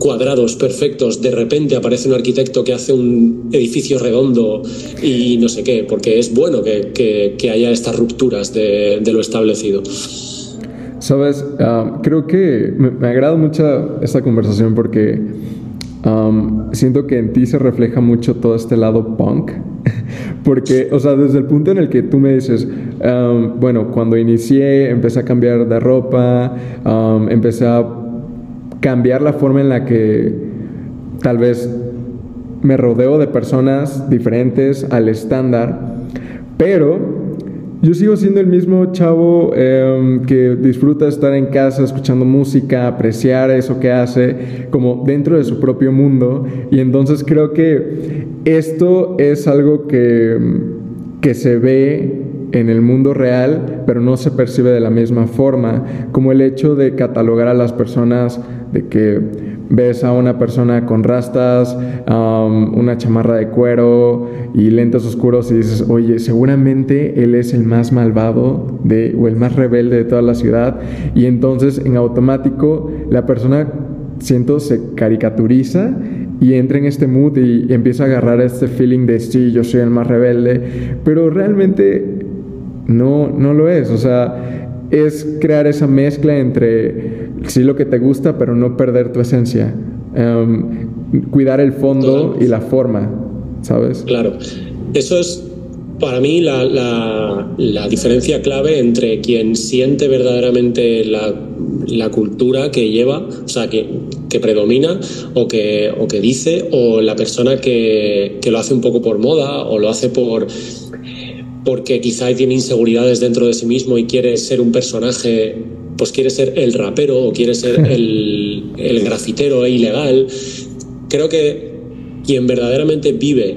cuadrados perfectos, de repente aparece un arquitecto que hace un edificio redondo y no sé qué, porque es bueno que, haya estas rupturas de, lo establecido. Sabes, ah, creo que me, me agrada mucho esta conversación porque siento que en ti se refleja mucho todo este lado punk. Porque, o sea, desde el punto en el que tú me dices, bueno, cuando inicié, empecé a cambiar de ropa, empecé a cambiar la forma en la que tal vez me rodeo de personas diferentes al estándar, pero yo sigo siendo el mismo chavo em, que disfruta estar en casa escuchando música, apreciar eso que hace, como dentro de su propio mundo. Y entonces creo que esto es algo que, que se ve en el mundo real, pero no se percibe de la misma forma, como el hecho de catalogar a las personas de que ves a una persona con rastas, una chamarra de cuero y lentes oscuros y dices, oye, seguramente él es el más malvado de, o el más rebelde de toda la ciudad. Y entonces en automático la persona, siento, se caricaturiza y entra en este mood y, empieza a agarrar este feeling de sí, yo soy el más rebelde, pero realmente no, no lo es. O sea, es crear esa mezcla entre sí lo que te gusta, pero no perder tu esencia. Em, cuidar el fondo y la forma, ¿sabes? Claro. Eso es para mí la, la, diferencia clave entre quien siente verdaderamente la, la cultura que lleva, o sea, que, que predomina o que, o que dice, o la persona que, que lo hace un poco por moda o lo hace por porque quizá tiene inseguridades dentro de sí mismo y quiere ser un personaje, pues quiere ser el rapero o quiere ser el, el grafitero ilegal. Creo que quien verdaderamente vive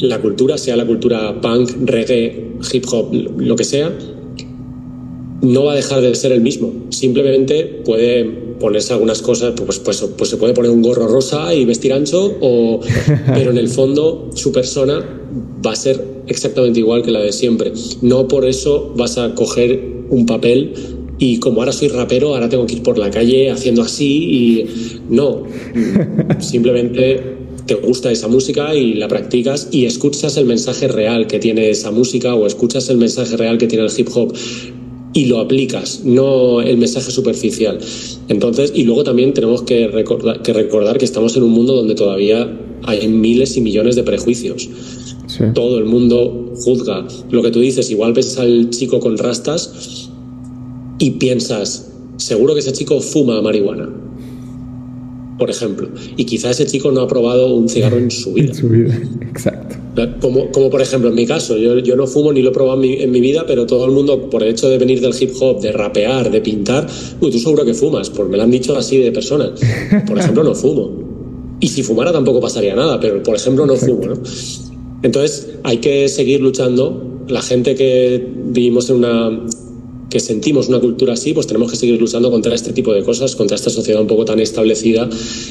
la cultura, sea la cultura punk, reggae, hip hop, lo que sea, no va a dejar de ser el mismo. Simplemente puede ponerse algunas cosas, pues, pues, pues se puede poner un gorro rosa y vestir ancho, o, pero en el fondo su persona va a ser exactamente igual que la de siempre. No por eso vas a coger un papel y como ahora soy rapero, ahora tengo que ir por la calle haciendo así y no. Simplemente te gusta esa música y la practicas y escuchas el mensaje real que tiene esa música o escuchas el mensaje real que tiene el hip hop y lo aplicas, no el mensaje superficial. Entonces, y luego también tenemos que recordar, que recordar que estamos en un mundo donde todavía hay miles y millones de prejuicios. Todo el mundo juzga. Lo que tú dices, igual ves al chico con rastas y piensas, seguro que ese chico fuma marihuana por ejemplo. Y quizá ese chico no ha probado un cigarro en su vida. En su vida, exacto. Como, como por ejemplo en mi caso, yo, yo no fumo ni lo he probado en mi, vida, pero todo el mundo, por el hecho de venir del hip hop, de rapear, de pintar, uy, tú seguro que fumas, porque me lo han dicho así de personas. Por ejemplo, no fumo. Y si fumara tampoco pasaría nada, pero por ejemplo no fumo, ¿no? Entonces hay que seguir luchando. La gente que vivimos en una que sentimos una cultura así, pues tenemos que seguir luchando contra este tipo de cosas, contra esta sociedad un poco tan establecida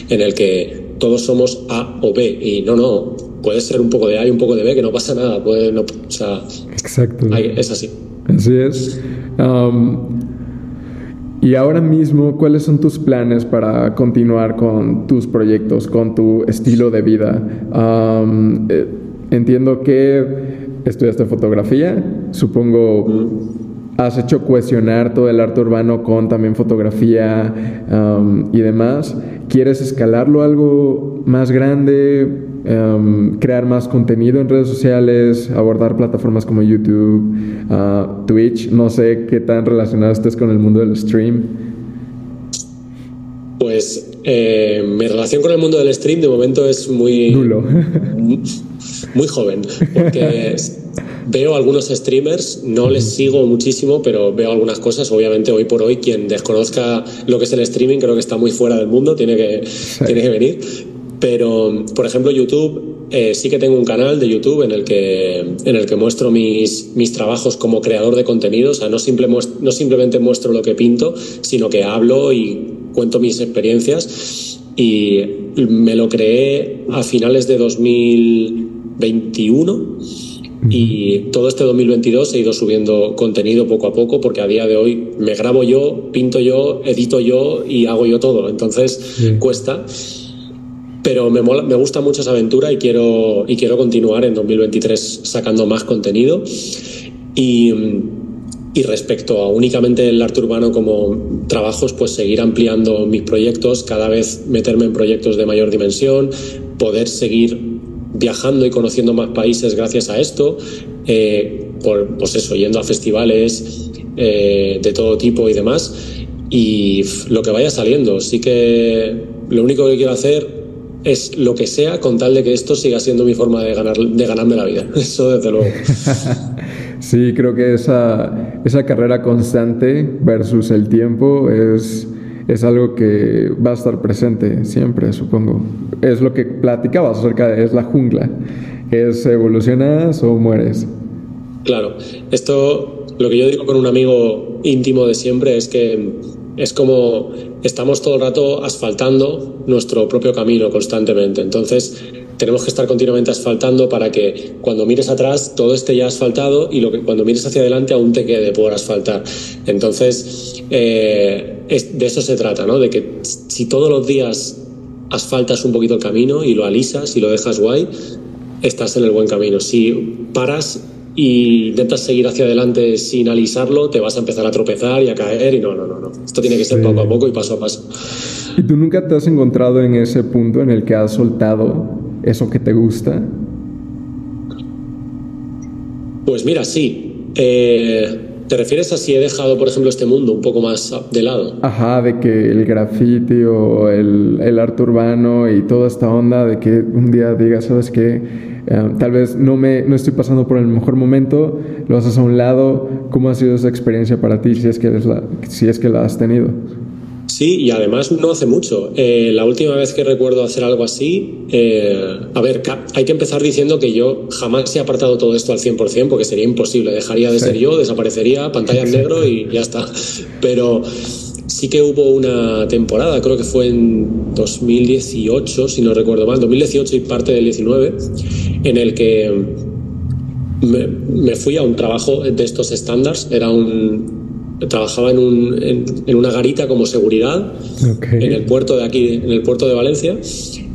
en el que todos somos A o B. Y no, no, puede ser un poco de A y un poco de B, que no pasa nada. Puede, no, o sea, Exacto. es así. Así es. Um, y ahora mismo, ¿cuáles son tus planes para continuar con tus proyectos, con tu estilo de vida? Um, eh, entiendo que estudiaste fotografía, supongo... Mm has hecho cuestionar todo el arte urbano con también fotografía um, y demás. ¿Quieres escalarlo a algo más grande? Um, crear más contenido en redes sociales, abordar plataformas como YouTube, uh, Twitch, no sé qué tan relacionado estés con el mundo del stream. Pues eh, mi relación con el mundo del stream de momento es muy... Nulo. muy joven, porque veo algunos streamers, no les sigo muchísimo, pero veo algunas cosas. Obviamente, hoy por hoy, quien desconozca lo que es el streaming, creo que está muy fuera del mundo, tiene que, tiene que venir. Pero, por ejemplo, YouTube, eh, sí que tengo un canal de YouTube en el que, en el que muestro mis, mis trabajos como creador de contenido. O sea, no, simple, no simplemente muestro lo que pinto, sino que hablo y cuento mis experiencias. Y me lo creé a finales de 2021 y todo este 2022 he ido subiendo contenido poco a poco porque a día de hoy me grabo yo, pinto yo, edito yo y hago yo todo. Entonces cuesta. Pero me, me gusta mucho esa aventura y quiero, y quiero continuar en 2023 sacando más contenido. Y, y respecto a únicamente el arte urbano como trabajos, pues seguir ampliando mis proyectos, cada vez meterme en proyectos de mayor dimensión, poder seguir viajando y conociendo más países gracias a esto, eh, por, pues eso, yendo a festivales eh, de todo tipo y demás, y lo que vaya saliendo. Sí que lo único que quiero hacer es lo que sea con tal de que esto siga siendo mi forma de, ganar, de ganarme la vida. Eso desde luego. sí, creo que esa, esa carrera constante versus el tiempo es es algo que va a estar presente siempre, supongo. Es lo que platicabas acerca de, es la jungla, es evolucionas o mueres. Claro, esto, lo que yo digo con un amigo íntimo de siempre es que es como estamos todo el rato asfaltando nuestro propio camino constantemente. Entonces, tenemos que estar continuamente asfaltando para que cuando mires atrás todo esté ya asfaltado y lo que, cuando mires hacia adelante aún te quede por asfaltar. Entonces, eh, de eso se trata, ¿no? De que si todos los días asfaltas un poquito el camino y lo alisas y lo dejas guay, estás en el buen camino. Si paras y intentas seguir hacia adelante sin alisarlo, te vas a empezar a tropezar y a caer y no, no, no, no. Esto tiene que ser poco a poco y paso a paso. ¿Y tú nunca te has encontrado en ese punto en el que has soltado eso que te gusta? Pues mira, sí. Eh, ¿Te refieres a si he dejado, por ejemplo, este mundo un poco más de lado? Ajá, de que el graffiti o el, el arte urbano y toda esta onda de que un día digas, ¿sabes qué? Eh, tal vez no, me, no estoy pasando por el mejor momento, lo haces a un lado. ¿Cómo ha sido esa experiencia para ti si es que, la, si es que la has tenido? Sí, y además no hace mucho. Eh, la última vez que recuerdo hacer algo así, eh, a ver, hay que empezar diciendo que yo jamás he apartado todo esto al 100% porque sería imposible. Dejaría de ser yo, desaparecería, pantalla en negro y ya está. Pero sí que hubo una temporada, creo que fue en 2018, si no recuerdo mal, 2018 y parte del 19, en el que me, fui a un trabajo de estos estándares. Era un, trabajaba en, un, en, una garita como seguridad en el puerto de aquí, en el puerto de Valencia,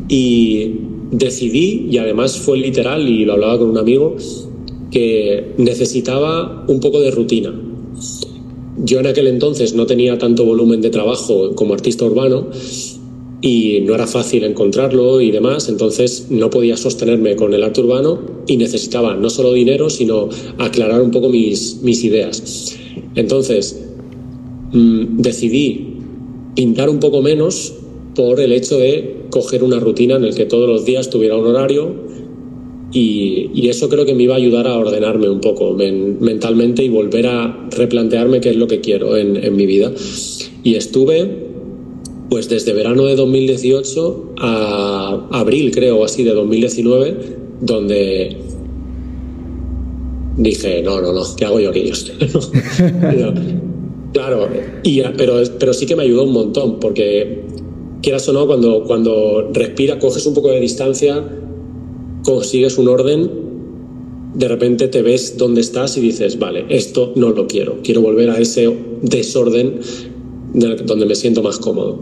y decidí, y además fue literal, y lo hablaba con un amigo, que necesitaba un poco de rutina. Yo en aquel entonces no tenía tanto volumen de trabajo como artista urbano y no era fácil encontrarlo y demás, entonces no podía sostenerme con el arte urbano y necesitaba no solo dinero, sino aclarar un poco mis, mis ideas. Entonces mm, decidí pintar un poco menos por el hecho de coger una rutina en el que todos los días tuviera un horario y, eso creo que me iba a ayudar a ordenarme un poco mentalmente y volver a replantearme qué es lo que quiero en, mi vida. Y estuve pues desde verano de 2018 a abril, creo, así, de 2019, donde dije, no, no, no, ¿qué hago yo aquí? claro, y, pero, pero sí que me ayudó un montón, porque quieras o no, cuando, cuando respiras, coges un poco de distancia, consigues un orden, de repente te ves donde estás y dices, vale, esto no lo quiero, quiero volver a ese desorden donde me siento más cómodo.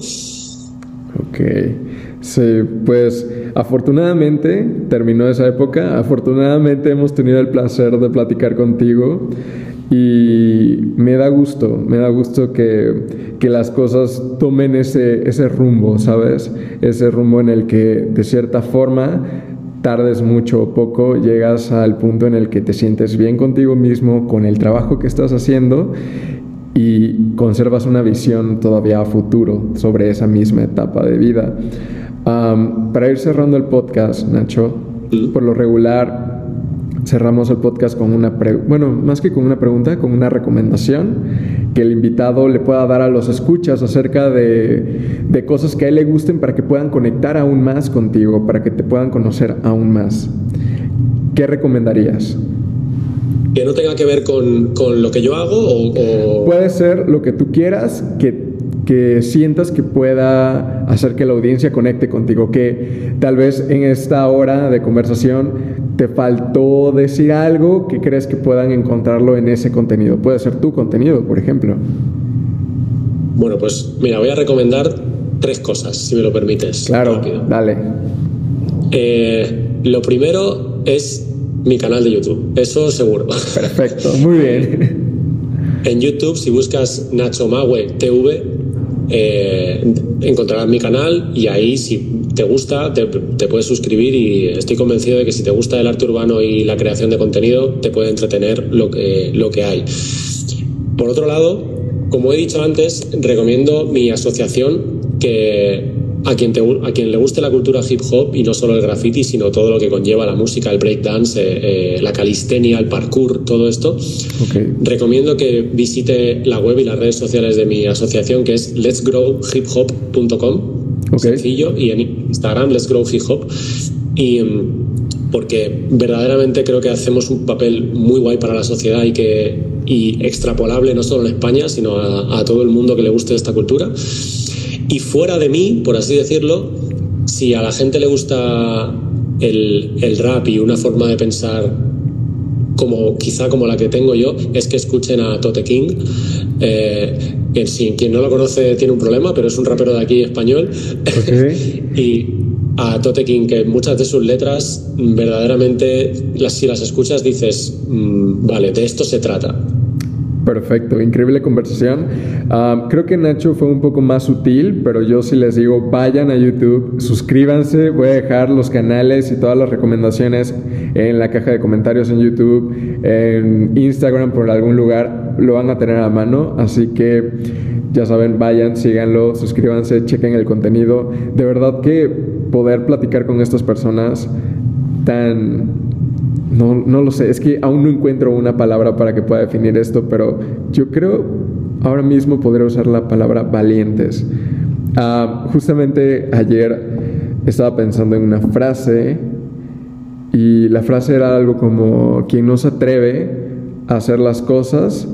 Ok, sí, pues afortunadamente terminó esa época, afortunadamente hemos tenido el placer de platicar contigo y me da gusto, me da gusto que, que las cosas tomen ese, ese rumbo, ¿sabes? Ese rumbo en el que de cierta forma tardes mucho o poco, llegas al punto en el que te sientes bien contigo mismo, con el trabajo que estás haciendo y conservas una visión todavía a futuro sobre esa misma etapa de vida. Para ir cerrando el podcast, Nacho, por lo regular cerramos el podcast con una bueno, más que con una pregunta, con una recomendación que el invitado le pueda dar a los escuchas acerca de, de cosas que a él le gusten para que puedan conectar aún más contigo, para que te puedan conocer aún más. ¿Qué recomendarías? que no tenga que ver con, con lo que yo hago o, Puede ser lo que tú quieras, que, que sientas que pueda hacer que la audiencia conecte contigo, que tal vez en esta hora de conversación te faltó decir algo que crees que puedan encontrarlo en ese contenido. Puede ser tu contenido, por ejemplo. Bueno, pues mira, voy a recomendar tres cosas, si me lo permites. Claro, dale. Eh, lo primero es mi canal de YouTube, eso seguro. Perfecto, muy bien. En YouTube, si buscas Nacho Maue TV, eh, encontrarás mi canal y ahí si te gusta te, puedes suscribir y estoy convencido de que si te gusta el arte urbano y la creación de contenido te puede entretener lo que, lo que hay. Por otro lado, como he dicho antes, recomiendo mi asociación que a quien, a quien le guste la cultura hip hop y no solo el graffiti, sino todo lo que conlleva la música, el breakdance, eh, eh, la calistenia, el parkour, todo esto, recomiendo que visite la web y las redes sociales de mi asociación que es letsgrowhiphop.com. Sencillo, y en Instagram, Let's Grow Hip Hop. Y mm, porque verdaderamente creo que hacemos un papel muy guay para la sociedad y que y extrapolable no solo en España, sino a, a todo el mundo que le guste esta cultura. Y fuera de mí, por así decirlo, si a la gente le gusta el, rap y una forma de pensar como quizá como la que tengo yo, es que escuchen a Tote King. Eh, que quien no lo conoce tiene un problema, pero es un rapero de aquí español. y a Tote King, que muchas de sus letras verdaderamente, las, si las escuchas, dices, mm, vale, de esto se trata. Perfecto, increíble conversación. creo que Nacho fue un poco más sutil, pero yo sí les digo, vayan a YouTube, suscríbanse, voy a dejar los canales y todas las recomendaciones en la caja de comentarios en YouTube, en Instagram, por algún lugar, lo van a tener a mano, así que ya saben, vayan, síganlo, suscríbanse, chequen el contenido. De verdad que poder platicar con estas personas tan no, no lo sé, es que aún no encuentro una palabra para que pueda definir esto, pero yo creo ahora mismo podría usar la palabra valientes. Ah, justamente ayer estaba pensando en una frase y la frase era algo como, quien no se atreve a hacer las cosas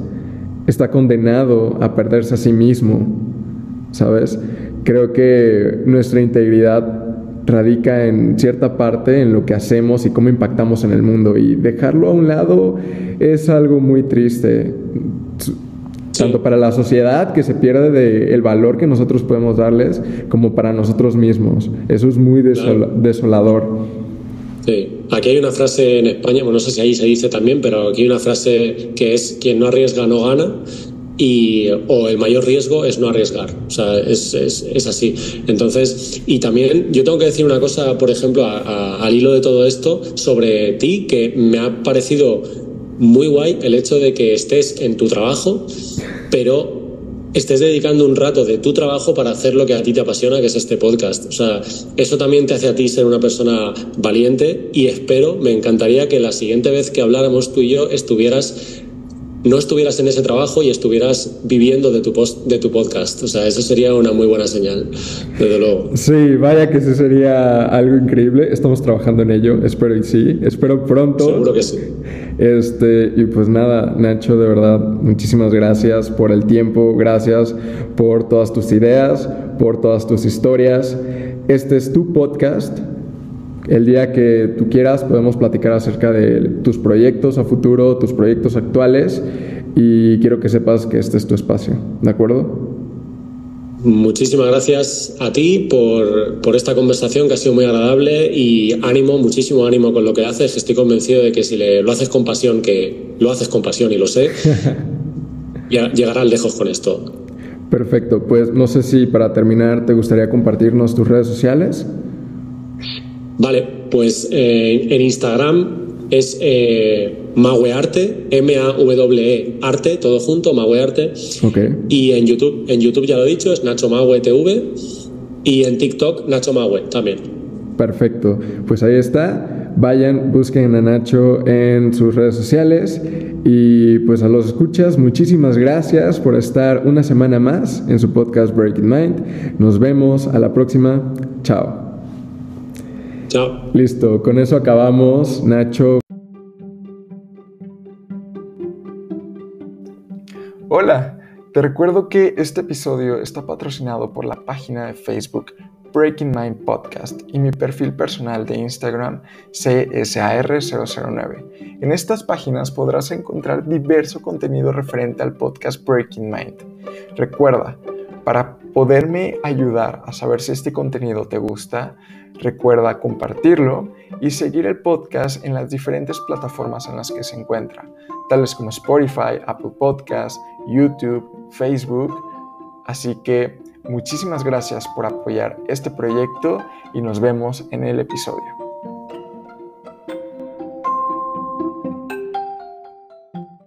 está condenado a perderse a sí mismo, ¿sabes? Creo que nuestra integridad radica en cierta parte en lo que hacemos y cómo impactamos en el mundo y dejarlo a un lado es algo muy triste. tanto para la sociedad que se pierde de el valor que nosotros podemos darles, como para nosotros mismos. Eso es muy desolador. Sí, aquí hay una frase en España, bueno, no sé si ahí se dice también, pero aquí hay una frase que es quien no arriesga no gana y o el mayor riesgo es no arriesgar, o sea, es, es, así. Entonces, y también yo tengo que decir una cosa, por ejemplo, al hilo de todo esto, sobre ti, que me ha parecido muy guay el hecho de que estés en tu trabajo, pero estés dedicando un rato de tu trabajo para hacer lo que a ti te apasiona, que es este podcast. O sea, eso también te hace a ti ser una persona valiente y espero, me encantaría que la siguiente vez que habláramos tú y yo estuvieras no estuvieras en ese trabajo y estuvieras viviendo de tu, post, de tu podcast. O sea, eso sería una muy buena señal, desde luego. Sí, vaya que eso sería algo increíble. Estamos trabajando en ello, espero y sí. Espero pronto. Seguro que sí. Este, y pues nada, Nacho, de verdad, muchísimas gracias por el tiempo, gracias por todas tus ideas, por todas tus historias. Este es tu podcast el día que tú quieras podemos platicar acerca de tus proyectos a futuro, tus proyectos actuales y quiero que sepas que este es tu espacio, ¿de acuerdo? Muchísimas gracias a ti por, por, esta conversación que ha sido muy agradable y ánimo, muchísimo ánimo con lo que haces. Estoy convencido de que si le, lo haces con pasión, que lo haces con pasión y lo sé, ya, llegarás lejos con esto. Perfecto, pues no sé si para terminar te gustaría compartirnos tus redes sociales. Vale, pues eh, en Instagram es eh, Mawearte, M-A-W-E Arte, todo junto, Mawearte. Okay. Y en YouTube, en YouTube ya lo he dicho, es Nacho Mawe TV. Y en TikTok, Nacho Mawe también. Perfecto, pues ahí está. Vayan, busquen a Nacho en sus redes sociales. Y pues a los escuchas, muchísimas gracias por estar una semana más en su podcast Breaking Mind. Nos vemos a la próxima. Chao. Listo, con eso acabamos, Nacho. Hola, te recuerdo que este episodio está patrocinado por la página de Facebook Breaking Mind Podcast y mi perfil personal de Instagram CSAR009. En estas páginas podrás encontrar diverso contenido referente al podcast Breaking Mind. Recuerda, para poderme ayudar a saber si este contenido te gusta, Recuerda compartirlo y seguir el podcast en las diferentes plataformas en las que se encuentra, tales como Spotify, Apple Podcasts, YouTube, Facebook. Así que muchísimas gracias por apoyar este proyecto y nos vemos en el episodio.